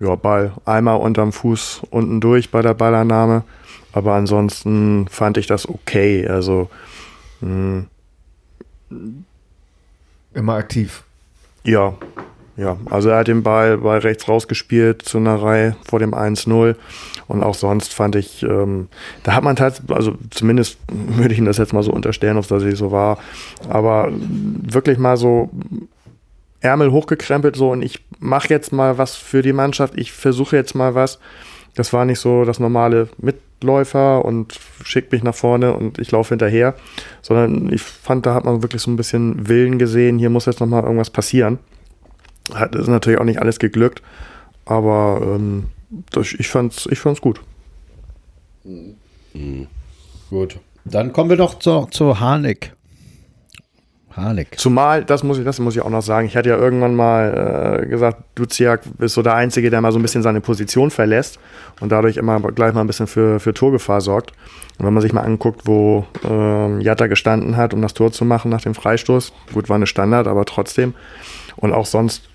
Ja, Ball einmal unterm Fuß unten durch bei der Ballannahme. Aber ansonsten fand ich das okay. Also, mh, Immer aktiv. ja, ja. Also er hat den Ball bei rechts rausgespielt zu einer Reihe vor dem 1-0. Und auch sonst fand ich, ähm, da hat man tatsächlich, also zumindest würde ich ihm das jetzt mal so unterstellen, ob das tatsächlich so war. Aber wirklich mal so Ärmel hochgekrempelt so und ich mache jetzt mal was für die Mannschaft, ich versuche jetzt mal was. Das war nicht so das normale Mitläufer und schickt mich nach vorne und ich laufe hinterher, sondern ich fand, da hat man wirklich so ein bisschen Willen gesehen, hier muss jetzt nochmal irgendwas passieren. Hat, ist natürlich auch nicht alles geglückt, aber ähm, das, ich fand's, ich fand's gut. Gut. Dann kommen wir doch zu, zu Harnik. Harnik. Zumal, das muss ich, das muss ich auch noch sagen, ich hatte ja irgendwann mal äh, gesagt, Duziak ist so der Einzige, der mal so ein bisschen seine Position verlässt und dadurch immer gleich mal ein bisschen für, für Torgefahr sorgt. Und wenn man sich mal anguckt, wo ähm, Jatta gestanden hat, um das Tor zu machen nach dem Freistoß, gut, war eine Standard, aber trotzdem. Und auch sonst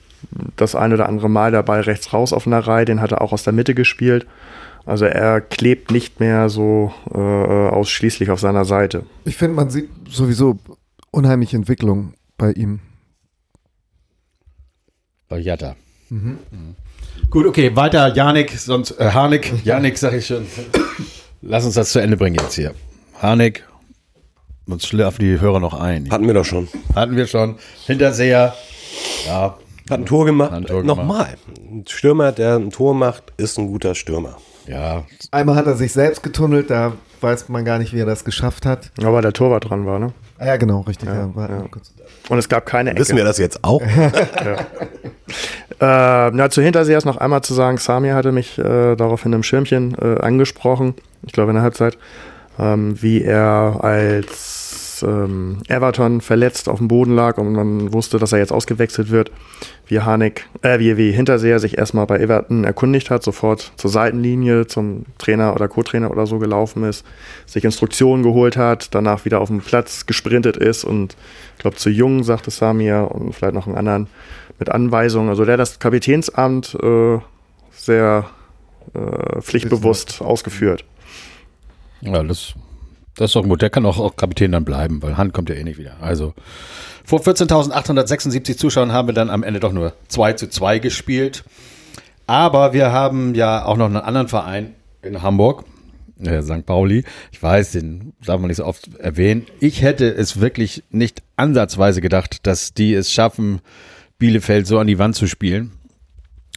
das ein oder andere Mal dabei rechts raus auf einer Reihe, den hat er auch aus der Mitte gespielt. Also er klebt nicht mehr so äh, ausschließlich auf seiner Seite. Ich finde, man sieht sowieso unheimliche Entwicklung bei ihm. Bei Jatta. Mhm. Gut, okay, weiter Janik, sonst äh, Harnik. Janik, sag ich schon. Lass uns das zu Ende bringen jetzt hier. Harnik, sonst schlafen die Hörer noch ein. Hatten wir doch schon. Hatten wir schon. Hinterseher. Ja, Hat ein Tor gemacht. Hat ein Tor gemacht. Nochmal. Ein Stürmer, der ein Tor macht, ist ein guter Stürmer. ja. Einmal hat er sich selbst getunnelt, da weiß man gar nicht, wie er das geschafft hat. Aber der Torwart dran war, ne? Ah, ja, genau, richtig. Ja, war, kurz. Und es gab keine Ecke. Wissen wir das jetzt auch? Äh, na, zu Hintersehers noch einmal zu sagen, Samir hatte mich äh, daraufhin im Schirmchen äh, angesprochen, ich glaube in der Halbzeit, ähm, wie er als ähm, Everton verletzt auf dem Boden lag und man wusste, dass er jetzt ausgewechselt wird, wie Harnik, äh, wie, wie Hinterseher sich erstmal bei Everton erkundigt hat, sofort zur Seitenlinie zum Trainer oder Co-Trainer oder so gelaufen ist, sich Instruktionen geholt hat, danach wieder auf dem Platz gesprintet ist und ich glaube zu Jung, sagte Samir und vielleicht noch einen anderen mit Anweisungen. Also der hat das Kapitänsamt äh, sehr äh, pflichtbewusst ausgeführt. Ja, das, das ist doch gut. Der kann auch, auch Kapitän dann bleiben, weil Hand kommt ja eh nicht wieder. Also vor 14.876 Zuschauern haben wir dann am Ende doch nur 2 zu 2 gespielt. Aber wir haben ja auch noch einen anderen Verein in Hamburg, äh, St. Pauli. Ich weiß, den darf man nicht so oft erwähnen. Ich hätte es wirklich nicht ansatzweise gedacht, dass die es schaffen, Bielefeld so an die Wand zu spielen.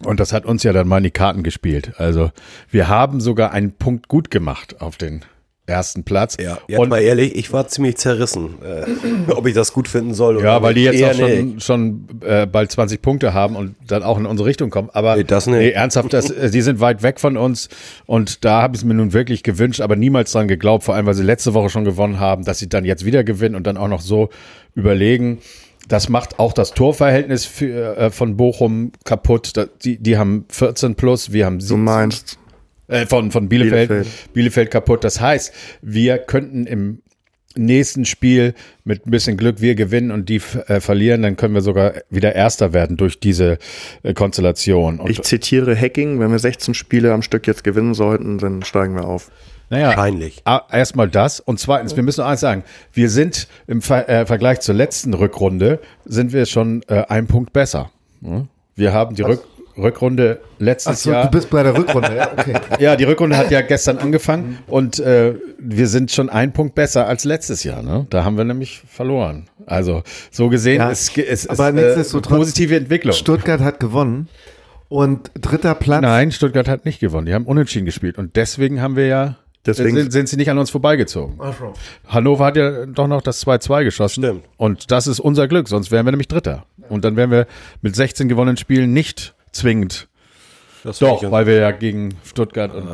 Und das hat uns ja dann mal in die Karten gespielt. Also wir haben sogar einen Punkt gut gemacht auf den ersten Platz. Ja, jetzt und, mal ehrlich, ich war ziemlich zerrissen, äh, ob ich das gut finden soll oder ja, weil die jetzt auch schon, nicht. schon äh, bald 20 Punkte haben und dann auch in unsere Richtung kommen. Aber Nee, das nicht. nee, ernsthaft, das, äh, die sind weit weg von uns und da habe ich es mir nun wirklich gewünscht, aber niemals dran geglaubt, vor allem weil sie letzte Woche schon gewonnen haben, dass sie dann jetzt wieder gewinnen und dann auch noch so überlegen. Das macht auch das Torverhältnis für, äh, von Bochum kaputt. Da, die, die haben 14 plus, wir haben Du 17 meinst, äh, von, von Bielefeld, Bielefeld. Bielefeld. kaputt. Das heißt, wir könnten im nächsten Spiel mit ein bisschen Glück wir gewinnen und die äh, verlieren, dann können wir sogar wieder Erster werden durch diese äh, Konstellation. Und, ich zitiere Hacking, wenn wir 16 Spiele am Stück jetzt gewinnen sollten, dann steigen wir auf. naja, Wahrscheinlich. erstmal das und zweitens, wir müssen noch eins sagen, wir sind im Ver äh, Vergleich zur letzten Rückrunde, sind wir schon äh, ein Punkt besser. Hm? Wir haben die Rück Rückrunde letztes Achso, Jahr. du bist bei der Rückrunde, ja, okay. Ja, die Rückrunde hat ja gestern angefangen und äh, wir sind schon ein Punkt besser als letztes Jahr. Ne? Da haben wir nämlich verloren. Also so gesehen Ja, ist es ist, aber äh, positive Entwicklung. Stuttgart hat gewonnen und dritter Platz. Nein, Stuttgart hat nicht gewonnen. Die haben unentschieden gespielt und deswegen haben wir ja Deswegen- sind, sind sie nicht an uns vorbeigezogen. Hannover hat ja doch noch das 2-2 geschossen. Stimmt. Und das ist unser Glück, sonst wären wir nämlich Dritter. Und dann wären wir mit 16 gewonnenen Spielen nicht zwingend Das Doch, weil wir ja gegen Stuttgart und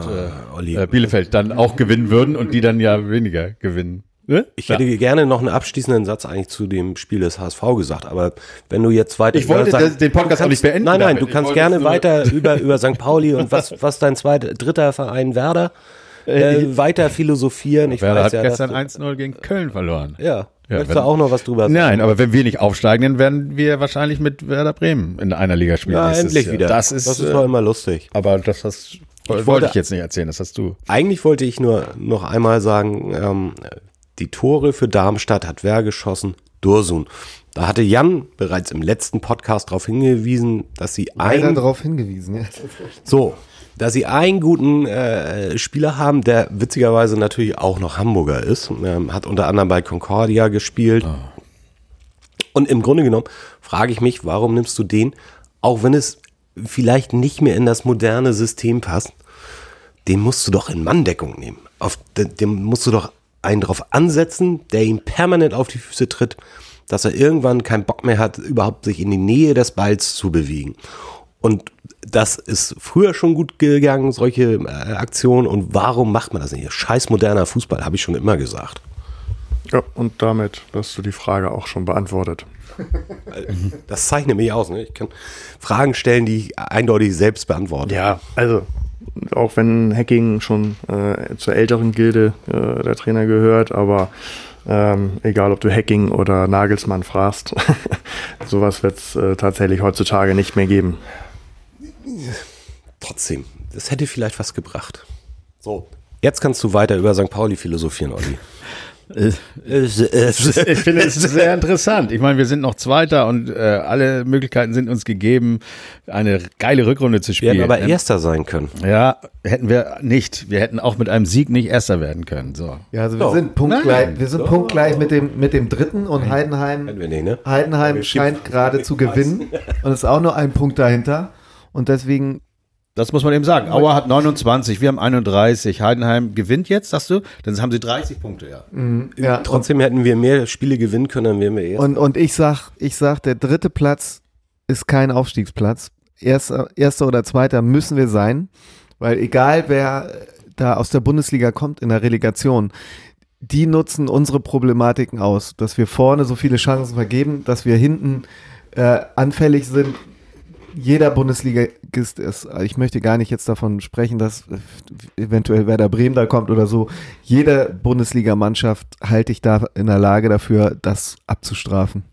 Olli. äh, äh, Bielefeld dann auch gewinnen würden und die dann ja weniger gewinnen. Ne? Ich hätte gerne noch einen abschließenden Satz eigentlich zu dem Spiel des HSV gesagt, aber wenn du jetzt weiter Ich wollte das- den Podcast du auch nicht beenden Nein, nein, damit. du kannst gerne weiter über über St. Pauli und was was dein zweiter dritter Verein Werder äh, weiter philosophieren. Ich Werder weiß hat ja, gestern dass 1-0 gegen Köln verloren. ja, Ja, möchtest wenn- du auch noch was drüber sagen? Nein, aber wenn wir nicht aufsteigen, dann werden wir wahrscheinlich mit Werder Bremen in einer Liga spielen. Ja, endlich Jahr. wieder. Das ist, das ist äh, doch immer lustig. aber das hast, wollte, wollte- ich jetzt nicht erzählen, das hast du. Eigentlich wollte ich nur noch einmal sagen, ähm, die Tore für Darmstadt hat wer geschossen? Dursun. Da hatte Jan bereits im letzten Podcast darauf hingewiesen, dass sie Leider ein darauf hingewiesen. Ja. So, da sie einen guten äh, Spieler haben, der witzigerweise natürlich auch noch Hamburger ist, ähm, hat unter anderem bei Concordia gespielt. Und im Grunde genommen frage ich mich, warum nimmst du den, auch wenn es vielleicht nicht mehr in das moderne System passt, den musst du doch in Manndeckung nehmen. Auf den, den musst du doch einen drauf ansetzen, der ihm permanent auf die Füße tritt, dass er irgendwann keinen Bock mehr hat, überhaupt sich in die Nähe des Balls zu bewegen. Und das ist früher schon gut gegangen, solche äh, Aktionen. Und warum macht man das nicht? Scheiß moderner Fußball, habe ich schon immer gesagt. Ja, und damit hast du die Frage auch schon beantwortet. Das zeichnet mich aus. Ne? Ich kann Fragen stellen, die ich eindeutig selbst beantworte. Ja, also auch wenn Hacking schon äh, zur älteren Gilde äh, der Trainer gehört, aber ähm, egal ob du Hacking oder Nagelsmann fragst, sowas wird es äh, tatsächlich heutzutage nicht mehr geben. Trotzdem, das hätte vielleicht was gebracht. So, jetzt kannst du weiter über St. Pauli philosophieren, Olli. Ich finde es sehr interessant. Ich meine, wir sind noch Zweiter und äh, alle Möglichkeiten sind uns gegeben, eine geile Rückrunde zu Wir spielen. hätten aber Ähm, Erster sein können. Ja, hätten wir nicht. Wir hätten auch mit einem Sieg nicht Erster werden können. So. Ja, also wir Doch. sind punktgleich, wir sind punktgleich mit dem, mit dem dritten und Heidenheim, Hätten wir nicht, ne? Heidenheim scheint gerade zu gewinnen und ist auch nur ein Punkt dahinter. Und deswegen, Das muss man eben sagen. Auer hat 29, wir haben 31. Heidenheim gewinnt jetzt, sagst du? Dann haben sie 30 Punkte, ja. ja, und, Trotzdem hätten wir mehr Spiele gewinnen können, dann wären wir Erster. und, und ich sag, ich sag, der dritte Platz ist kein Aufstiegsplatz. Erster, erster oder zweiter müssen wir sein, weil egal wer da aus der Bundesliga kommt in der Relegation, die nutzen unsere Problematiken aus, dass wir vorne so viele Chancen vergeben, dass wir hinten äh, anfällig sind. Jeder Bundesligist ist, ich möchte gar nicht jetzt davon sprechen, dass äh, eventuell Werder Bremen da kommt oder so. Jede Bundesligamannschaft halte ich da in der Lage dafür, das abzustrafen.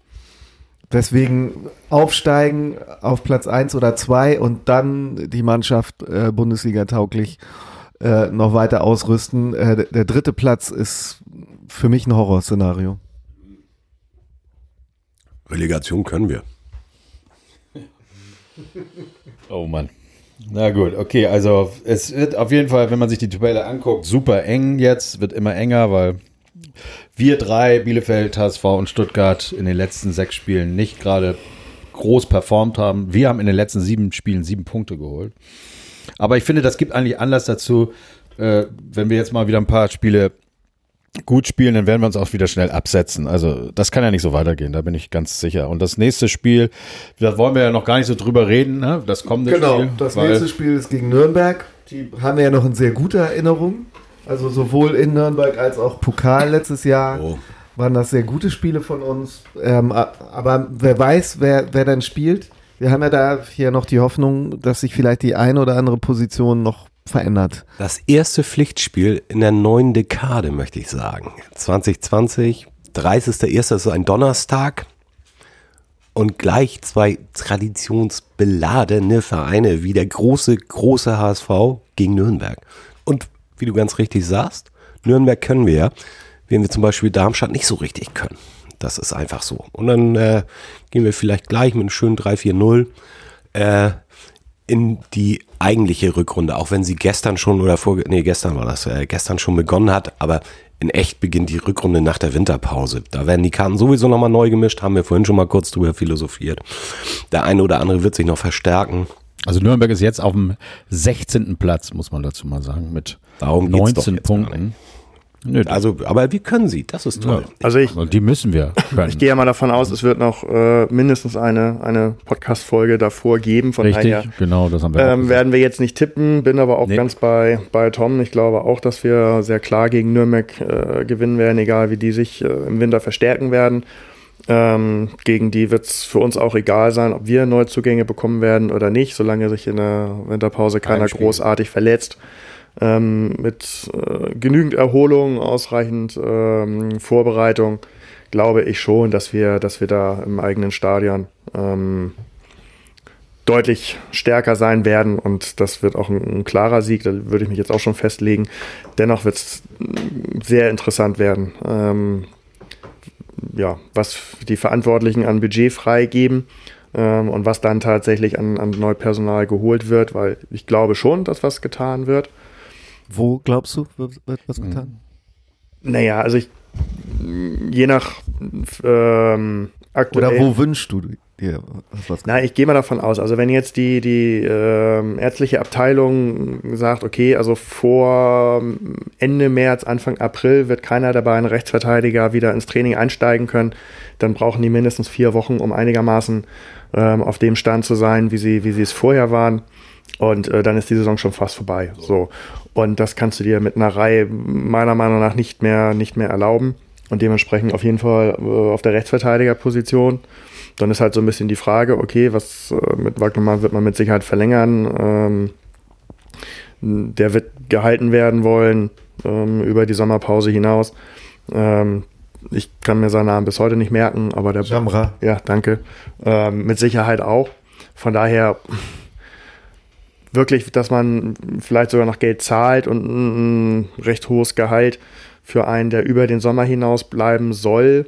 Deswegen aufsteigen auf Platz 1 oder 2 und dann die Mannschaft äh, Bundesliga tauglich äh, noch weiter ausrüsten. Äh, der dritte Platz ist für mich ein Horrorszenario. Relegation können wir. Oh Mann. Na gut, okay, also es wird auf jeden Fall, wenn man sich die Tabelle anguckt, super eng jetzt, wird immer enger, weil wir drei, Bielefeld, HSV und Stuttgart in den letzten sechs Spielen nicht gerade groß performt haben. Wir haben in den letzten sieben Spielen sieben Punkte geholt. Aber ich finde, das gibt eigentlich Anlass dazu, äh, wenn wir jetzt mal wieder ein paar Spiele gut spielen, dann werden wir uns auch wieder schnell absetzen. Also das kann ja nicht so weitergehen, da bin ich ganz sicher. Und das nächste Spiel, da wollen wir ja noch gar nicht so drüber reden, ne? das kommende Spiel. Genau, das nächste Spiel ist gegen Nürnberg. Die haben wir ja noch in sehr guter Erinnerung. Also sowohl in Nürnberg als auch Pokal letztes Jahr Oh. waren das sehr gute Spiele von uns. Ähm, aber wer weiß, wer, wer dann spielt. Wir haben ja da hier noch die Hoffnung, dass sich vielleicht die eine oder andere Position noch verändert. Das erste Pflichtspiel in der neuen Dekade, möchte ich sagen. 2020, 30.01. ist ein Donnerstag. Und gleich zwei traditionsbeladene Vereine wie der große, große HSV gegen Nürnberg. Und wie du ganz richtig sagst, Nürnberg können wir ja, wenn wir zum Beispiel Darmstadt nicht so richtig können. Das ist einfach so. Und dann äh, gehen wir vielleicht gleich mit einem schönen 3-4-0 äh, in die eigentliche Rückrunde, auch wenn sie gestern schon oder vor, nee, gestern war das, äh, gestern schon begonnen hat, aber in echt beginnt die Rückrunde nach der Winterpause. Da werden die Karten sowieso nochmal neu gemischt, haben wir vorhin schon mal kurz drüber philosophiert. Der eine oder andere wird sich noch verstärken. Also Nürnberg ist jetzt auf dem 16. Platz, muss man dazu mal sagen, mit Darum geht's doch 19 jetzt gar Punkten. Nö, Also, aber wir können sie, das ist toll. Also ich, und die müssen wir können. ich gehe ja mal davon aus, es wird noch äh, mindestens eine, eine Podcast-Folge davor geben. Von Richtig, daher genau, das haben wir ähm, werden wir jetzt nicht tippen, bin aber auch Nee. ganz bei, bei Tom. Ich glaube auch, dass wir sehr klar gegen Nürnberg äh, gewinnen werden, egal wie die sich äh, im Winter verstärken werden. Ähm, gegen die wird es für uns auch egal sein, ob wir Neuzugänge bekommen werden oder nicht, solange sich in der Winterpause keiner großartig verletzt. Ähm, mit äh, genügend Erholung, ausreichend ähm, Vorbereitung, glaube ich schon, dass wir, dass wir da im eigenen Stadion ähm, deutlich stärker sein werden und das wird auch ein, ein klarer Sieg, da würde ich mich jetzt auch schon festlegen. Dennoch wird es sehr interessant werden, ähm, ja, was die Verantwortlichen an Budget freigeben ähm, und was dann tatsächlich an, an Neupersonal geholt wird, weil ich glaube schon, dass was getan wird. Wo glaubst du, wird, was getan? Naja, also ich je nach ähm, aktuell. Oder wo wünschst du dir was? was Na, ich gehe mal davon aus. Also wenn jetzt die, die ähm, ärztliche Abteilung sagt, okay, also vor Ende März, Anfang April wird keiner der beiden Rechtsverteidiger wieder ins Training einsteigen können, dann brauchen die mindestens vier Wochen, um einigermaßen ähm, auf dem Stand zu sein, wie sie, wie sie es vorher waren. Und äh, dann ist die Saison schon fast vorbei. So. Und das kannst du dir mit einer Reihe meiner Meinung nach nicht mehr, nicht mehr erlauben. Und dementsprechend auf jeden Fall äh, auf der Rechtsverteidigerposition. Dann ist halt so ein bisschen die Frage, okay, was äh, mit Wagnermann wird man mit Sicherheit verlängern. Ähm, der wird gehalten werden wollen ähm, über die Sommerpause hinaus. Ähm, ich kann mir seinen Namen bis heute nicht merken, aber der Jamra. ja, danke. Mit Sicherheit auch. Von daher wirklich, dass man vielleicht sogar noch Geld zahlt und ein, recht hohes Gehalt für einen, der über den Sommer hinaus bleiben soll,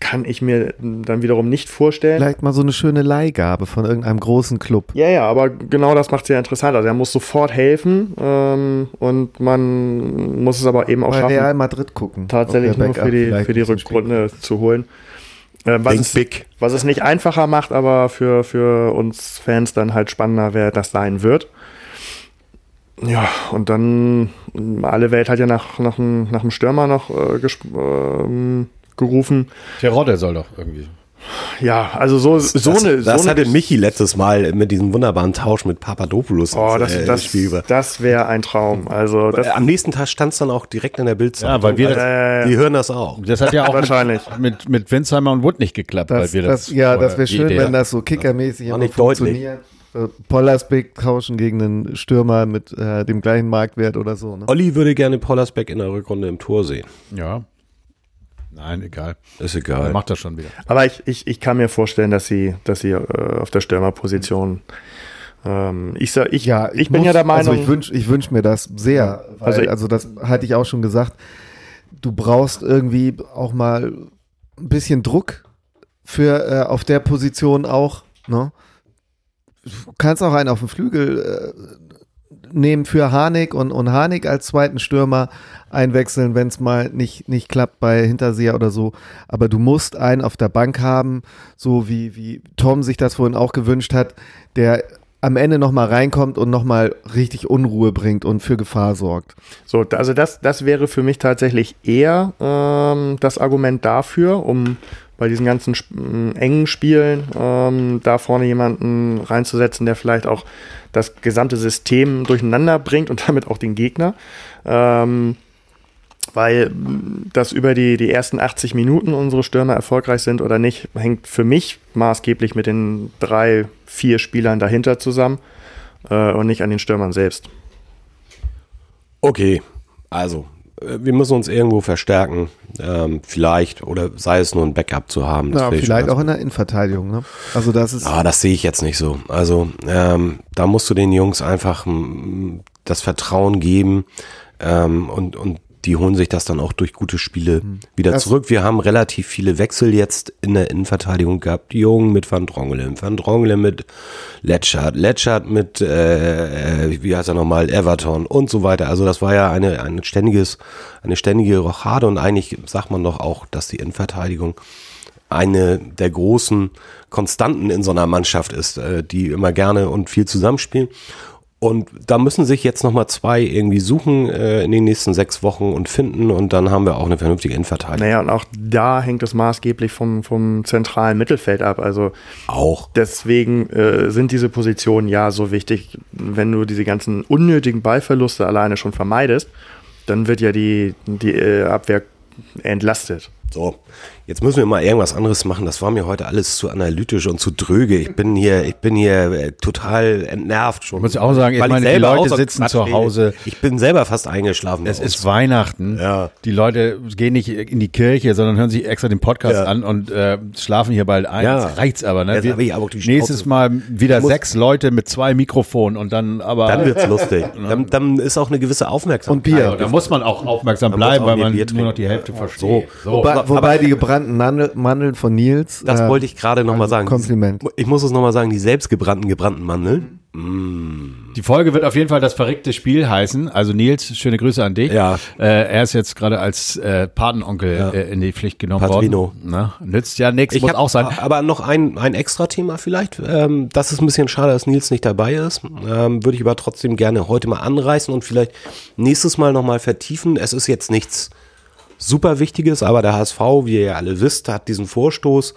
kann ich mir dann wiederum nicht vorstellen. Vielleicht mal so eine schöne Leihgabe von irgendeinem großen Club. Ja, ja, aber genau das macht es ja interessant. Also er muss sofort helfen ähm, und man muss es aber eben auch Bei schaffen, Real Madrid gucken. tatsächlich nur für die, für die Rückrunde zu holen. Ähm, was, es, big. was es nicht einfacher macht, aber für, für uns Fans dann halt spannender, wer das sein wird. Ja, und dann alle Welt hat ja nach, nach, einem- nach einem Stürmer noch äh, gesp- ähm, gerufen. Terodde soll doch irgendwie. Ja, also so, so das, eine. das so hatte eine, Michi letztes Mal mit diesem wunderbaren Tausch mit Papadopoulos Oh, ins, das, äh, das, Spiel das wäre ein Traum. Also, das, Äh, Am nächsten Tag stand es dann auch direkt in der Bildzeitung. Ja, weil wir das, äh, Die hören das auch. das hat ja auch Wahrscheinlich. mit, mit, Winsheimer und Wood nicht geklappt, Das, weil wir das, das. ja, das wäre schön, Idee wenn das so kickermäßig immer nicht deutlich. funktioniert. Äh, Pollersbeck tauschen gegen einen Stürmer mit äh, dem gleichen Marktwert oder so. Ne? Olli würde gerne Pollersbeck in der Rückrunde im Tor sehen. Ja. Nein, egal. Ist Er egal. macht das schon wieder. Aber ich, ich, ich kann mir vorstellen, dass sie, dass sie äh, auf der Stürmerposition. Ähm, ich, sag, ich, Ja, ich, bin muss- ja der Meinung. Also ich wünsche ich wünsch mir das sehr. Weil, Also also, ich- das hatte ich auch schon gesagt. Du brauchst irgendwie auch mal ein bisschen Druck für äh, auf der Position auch. Ne? Du kannst auch einen auf dem Flügel äh, nehmen für Harnik und, und Harnik als zweiten Stürmer einwechseln, wenn es mal nicht, nicht klappt bei Hinterseher oder so. Aber du musst einen auf der Bank haben, so wie, wie Tom sich das vorhin auch gewünscht hat, der am Ende nochmal reinkommt und nochmal richtig Unruhe bringt und für Gefahr sorgt. So, also das, das wäre für mich tatsächlich eher ähm, das Argument dafür, um bei diesen ganzen m, engen Spielen ähm, da vorne jemanden reinzusetzen, der vielleicht auch das gesamte System durcheinander bringt und damit auch den Gegner. Ähm, weil das über die, die ersten 80 Minuten unsere Stürmer erfolgreich sind oder nicht, hängt für mich maßgeblich mit den drei, vier Spielern dahinter zusammen äh, und nicht an den Stürmern selbst. Okay, also äh, wir müssen uns irgendwo verstärken. Ähm, vielleicht, oder sei es nur ein Backup zu haben. Ja, vielleicht auch in der Innenverteidigung. Ne? Also das ist Ah, das sehe ich jetzt nicht so. Also ähm, da musst du den Jungs einfach mm, das Vertrauen geben ähm, und, und die holen sich das dann auch durch gute Spiele wieder Das- zurück. Wir haben relativ viele Wechsel jetzt in der Innenverteidigung gehabt. Jung mit Van Drongelen, Van Drongelen mit Letschert, Letschert mit, äh, äh, wie heißt er nochmal, Everton und so weiter. Also das war ja eine, ein ständiges, eine ständige Rochade und eigentlich sagt man doch auch, dass die Innenverteidigung eine der großen Konstanten in so einer Mannschaft ist, äh, die immer gerne und viel zusammenspielen. Und da müssen sich jetzt nochmal zwei irgendwie suchen äh, in den nächsten sechs Wochen und finden und dann haben wir auch eine vernünftige Innenverteidigung. Naja, und auch da hängt es maßgeblich vom, vom zentralen Mittelfeld ab. Also Auch. deswegen äh, sind diese Positionen ja so wichtig. Wenn du diese ganzen unnötigen Ballverluste alleine schon vermeidest, dann wird ja die, die äh, Abwehr entlastet. So, jetzt müssen wir mal irgendwas anderes machen. Das war mir heute alles zu analytisch und zu dröge. Ich bin hier, ich bin hier äh, total entnervt schon. Ich muss auch sagen, ich Weil meine, die selber Leute so sitzen Quatsch zu. Hause. Ich bin selber fast eingeschlafen. Es ist Weihnachten. Ja. Die Leute gehen nicht in die Kirche, sondern hören sich extra den Podcast Ja. an und äh, schlafen hier bald ein. Ja. Jetzt reicht's aber. Ne? Jetzt Wir- ich aber die nächstes. Mal wieder sechs Leute mit zwei Mikrofonen und dann aber. dann wird's lustig. Dann, dann ist auch eine gewisse Aufmerksamkeit. Und Bier. da muss man auch aufmerksam bleiben, auch weil man Bier nur noch die Hälfte versteht. So. Wobei, aber- wobei die gebrannten Mandel, Mandeln von Nils. Das äh, wollte ich gerade nochmal sagen. Kompliment. Ich muss es nochmal sagen, die selbstgebrannten, gebrannten Mandeln. Die Folge wird auf jeden Fall das verrückte Spiel heißen. Also Nils, schöne Grüße an dich. Ja. Äh, er ist jetzt gerade als äh, Patenonkel äh, in die Pflicht genommen Patrino. worden. Na, nützt ja nichts, Ich muss hab auch sein. Aber noch ein, ein extra Thema vielleicht. Ähm, das ist ein bisschen schade, dass Nils nicht dabei ist. Ähm, Würde ich aber trotzdem gerne heute mal anreißen und vielleicht nächstes Mal nochmal vertiefen. Es ist jetzt nichts super Wichtiges, aber der HSV, wie ihr ja alle wisst, hat diesen Vorstoß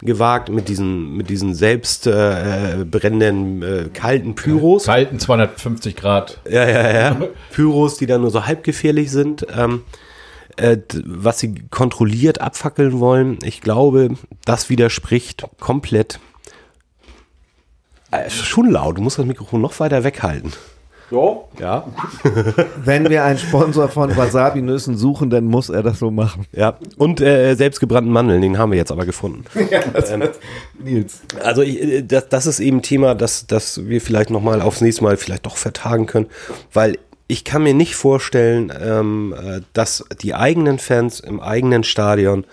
gewagt mit diesen, mit diesen selbst äh, brennenden äh, kalten Pyros. Kalten 250 Grad. Ja, ja, ja. Pyros, die dann nur so halbgefährlich sind, ähm, äh, was sie kontrolliert abfackeln wollen. Ich glaube, das widerspricht komplett. Äh, schon laut, du musst das Mikrofon noch weiter weghalten. So? Ja. Wenn wir einen Sponsor von Wasabi-Nüssen suchen, dann muss er das so machen. Ja. Und äh, selbstgebrannten Mandeln, den haben wir jetzt aber gefunden. Nils. Also ich, äh, das, das ist eben ein Thema, das, das wir vielleicht nochmal aufs nächste Mal vielleicht doch vertagen können, weil ich kann mir nicht vorstellen, ähm, äh, dass die eigenen Fans im eigenen Stadion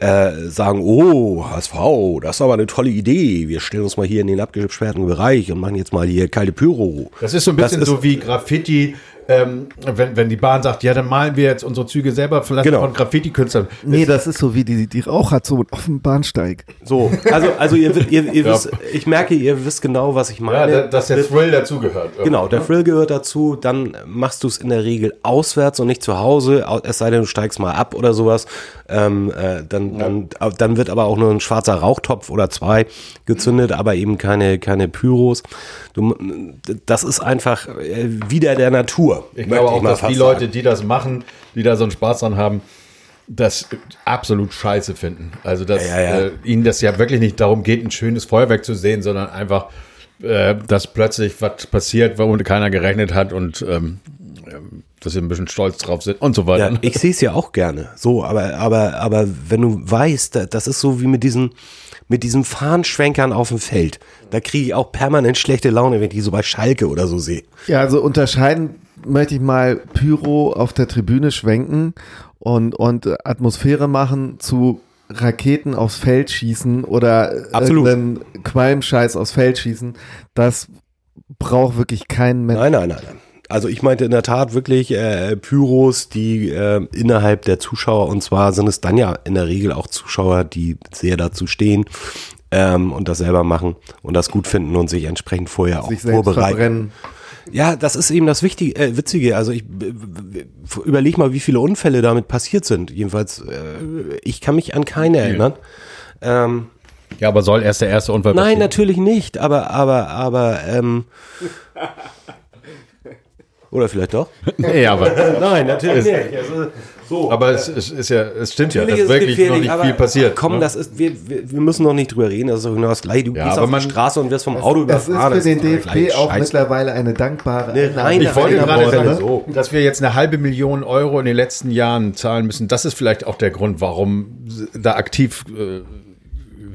äh, sagen, oh, HSV, das ist aber eine tolle Idee. Wir stellen uns mal hier in den abgesperrten Bereich und machen jetzt mal hier kalte Pyro. Das ist so ein bisschen so wie Graffiti, ähm, wenn, wenn die Bahn sagt, ja, dann malen wir jetzt unsere Züge selber vielleicht Genau. von Graffiti-Künstlern. Nee, das ist so wie die, die Raucherzone auf dem Bahnsteig. So, also, also ihr, ihr, ihr wisst, ich merke, ihr wisst genau, was ich Ja, meine. da- dass der Thrill dazugehört. Genau, der Thrill gehört dazu. Dann machst du es in der Regel auswärts und nicht zu Hause. au- Es sei denn, du steigst mal ab oder sowas. Ähm, äh, dann, dann, dann wird aber auch nur ein schwarzer Rauchtopf oder zwei gezündet, aber eben keine, keine Pyros. Du, das ist einfach äh, wieder der Natur. Ich möchte glaube auch, mal dass die Leute, sagen. die das machen, die da so einen Spaß dran haben, das absolut scheiße finden. Also, dass Ja, ja, ja. Äh, ihnen das ja wirklich nicht darum geht, ein schönes Feuerwerk zu sehen, sondern einfach, äh, dass plötzlich was passiert, womit keiner gerechnet hat und ähm, ähm, dass sie ein bisschen stolz drauf sind und so weiter. Ja, ich sehe es ja auch gerne. So, aber, aber, aber wenn du weißt, da- das ist so wie mit diesen, mit diesen Fahnenschwenkern auf dem Feld. Da kriege ich auch permanent schlechte Laune, wenn ich die so bei Schalke oder so sehe. Ja, also unterscheiden möchte ich mal Pyro auf der Tribüne schwenken und, und Atmosphäre machen zu Raketen aufs Feld schießen oder Absolut. irgendeinen Qualmscheiß aufs Feld schießen. Das braucht wirklich kein Mensch. Nein, nein, nein, nein. Also ich meinte in der Tat wirklich äh, Pyros, die äh, innerhalb der Zuschauer, und zwar sind es dann ja in der Regel auch Zuschauer, die sehr dazu stehen ähm, und das selber machen und das gut finden und sich entsprechend vorher auch sich selbst vorbereiten. verbrennen. Ja, das ist eben das Wichtige, äh, Witzige. Also ich überleg mal, wie viele Unfälle damit passiert sind. Jedenfalls, äh, ich kann mich an keine erinnern. Ähm, Ja, aber soll erst der erste Unfall nein, passieren? natürlich nicht, aber, aber, aber, ähm, oder vielleicht doch? Nee, aber, Nein, natürlich nicht. Also, so. aber es, es ist ja, es stimmt ja, dass wirklich gefährlich, noch nicht aber viel passiert. Komm, ne? das ist, wir, wir, wir müssen noch nicht drüber reden, das ist doch genau das gleiche. Du Ja, gehst auf man- die Straße und wirst vom Auto Das ist überfahren. für den DFB auch Scheiß. mittlerweile eine dankbare Eine reine Ich wollte gerade Worte, sagen, so. dass wir jetzt eine halbe Million Euro in den letzten Jahren zahlen müssen. Das ist vielleicht auch der Grund, warum da aktiv äh,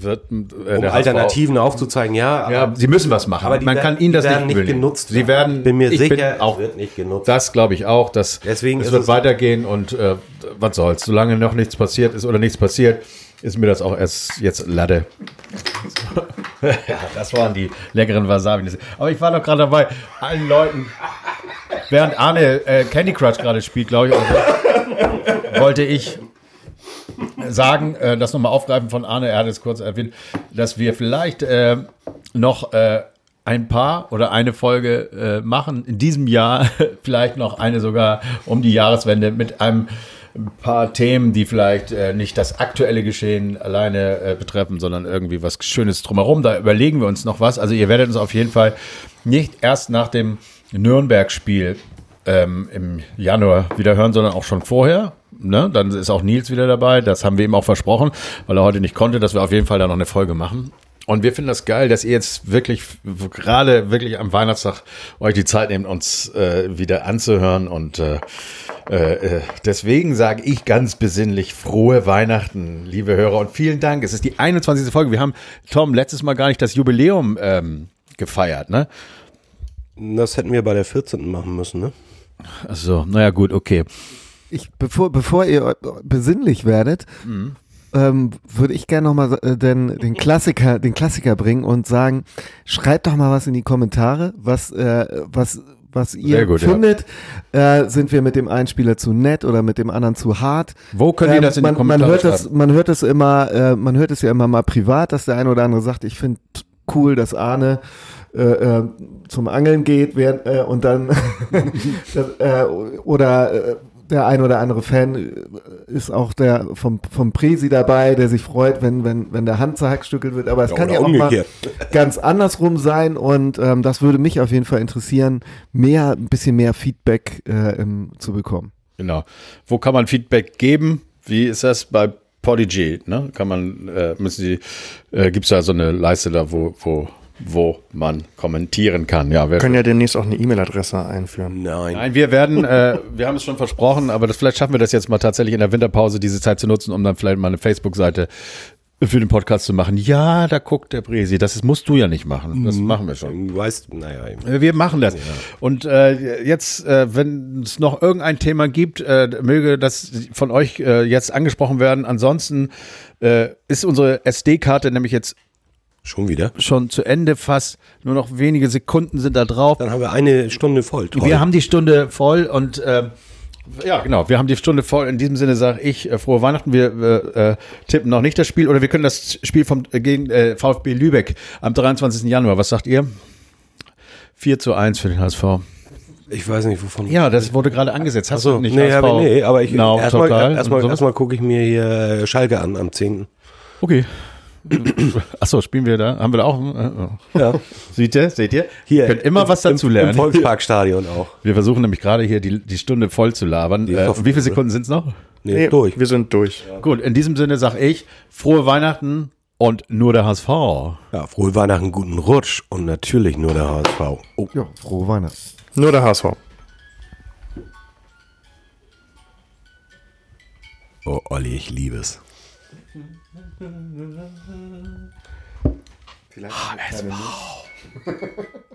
wird. Äh, um der HSV. Alternativen aufzuzeigen, ja. Ja, sie müssen was machen. Aber Man kann ihnen das nicht, nicht genutzt. Sie werden, Bin mir ich sicher, bin auch wird nicht genutzt. Das glaube ich auch. Dass Deswegen es wird es- weitergehen und äh, was soll's. Solange noch nichts passiert ist oder nichts passiert, ist mir das auch erst jetzt Latte. ja, das waren die leckeren Wasabi. Aber ich war doch gerade dabei, allen Leuten, während Arne äh, Candy Crush gerade spielt, glaube ich, wollte ich sagen, äh, das nochmal aufgreifen von Arne, er hat es kurz erwähnt, dass wir vielleicht äh, noch äh, ein paar oder eine Folge äh, machen in diesem Jahr, vielleicht noch eine sogar um die Jahreswende mit einem paar Themen, die vielleicht äh, nicht das aktuelle Geschehen alleine äh, betreffen, sondern irgendwie was Schönes drumherum. Da überlegen wir uns noch was. Also ihr werdet uns auf jeden Fall nicht erst nach dem Nürnberg-Spiel ähm, im Januar wieder hören, sondern auch schon vorher. Ne? Dann ist auch Nils wieder dabei. Das haben wir ihm auch versprochen, weil er heute nicht konnte, dass wir auf jeden Fall da noch eine Folge machen. Und wir finden das geil, dass ihr jetzt wirklich, gerade wirklich am Weihnachtstag euch die Zeit nehmt, uns äh, wieder anzuhören. Und äh, äh, äh, deswegen sage ich ganz besinnlich frohe Weihnachten, liebe Hörer. Und vielen Dank. Es ist die 21. Folge. Wir haben, Tom, letztes Mal gar nicht das Jubiläum ähm, gefeiert, ne? Das hätten wir bei der 14. machen müssen, ne? Achso, naja, gut, okay. Ich, bevor, bevor ihr besinnlich werdet, ähm, würde ich gerne nochmal äh, den, den Klassiker, den Klassiker bringen und sagen, schreibt doch mal was in die Kommentare, was, äh, was, was ihr gut, ja. findet. Äh, sind wir mit dem einen Spieler zu nett oder mit dem anderen zu hart? Wo können die das in die Ähm, man, Kommentare man hört das, man hört es immer, äh, man hört es ja immer mal privat, dass der eine oder andere sagt, ich finde cool, dass Arne äh, äh, zum Angeln geht während, äh, und dann das, oder der ein oder andere Fan äh, ist auch der vom, vom Presi dabei, der sich freut, wenn, wenn, wenn der Hand zerhackstückelt wird. Aber es Ja, kann ja auch mal ganz andersrum sein und ähm, das würde mich auf jeden Fall interessieren, mehr, ein bisschen mehr Feedback äh, im, zu bekommen. Genau. Wo kann man Feedback geben? Wie ist das bei Podigy? Ne? Kann man, äh, müssen Sie, äh, gibt es da so eine Leiste da, wo, wo, wo man kommentieren kann? Ja, Wir können ja demnächst auch eine E-Mail-Adresse einführen. Nein. Nein, wir werden, äh, wir haben es schon versprochen, aber das, vielleicht schaffen wir das jetzt mal tatsächlich in der Winterpause, diese Zeit zu nutzen, um dann vielleicht mal eine Facebook-Seite für den Podcast zu machen. Ja, da guckt der Bresi. Das musst du ja nicht machen. Das machen wir schon. Du weißt, naja, Äh, Wir machen das. Und äh, jetzt, äh, wenn es noch irgendein Thema gibt, äh, möge das von euch äh, jetzt angesprochen werden. Ansonsten äh, ist unsere SD-Karte nämlich jetzt schon wieder. schon zu Ende fast. Nur noch wenige Sekunden sind da drauf. Dann haben wir eine Stunde voll. Toll. Wir haben die Stunde voll und äh, ja, genau, wir haben die Stunde voll. In diesem Sinne sage ich äh, frohe Weihnachten. Wir äh, äh, tippen noch nicht das Spiel oder wir können das Spiel vom äh, gegen äh, VfB Lübeck am 23. Januar. Was sagt ihr? 4 zu 1 für den HSV. ich weiß nicht, wovon. Ja, das wurde gerade angesetzt. Hast so, du nicht nee, hab ich, nee, aber ich erstmal erstmal erstmal gucke ich mir hier Schalke an am 10. Okay. Achso, spielen wir da? Haben wir da auch? äh, Ja. Seht ihr? Seht ihr? Hier Ihr könnt immer im- was dazu lernen. Im Volksparkstadion auch. Wir versuchen nämlich gerade hier die, die Stunde voll zu labern. Äh, wie viele. Sekunden sind es noch? Nee, Nee, durch. Wir sind durch. Gut, in diesem Sinne sage ich frohe Weihnachten und nur der HSV. Ja, frohe Weihnachten, guten Rutsch und natürlich nur der HSV. Oh, Ja, frohe Weihnachten. Nur der HSV. oh Olli, ich liebe es. Vielleicht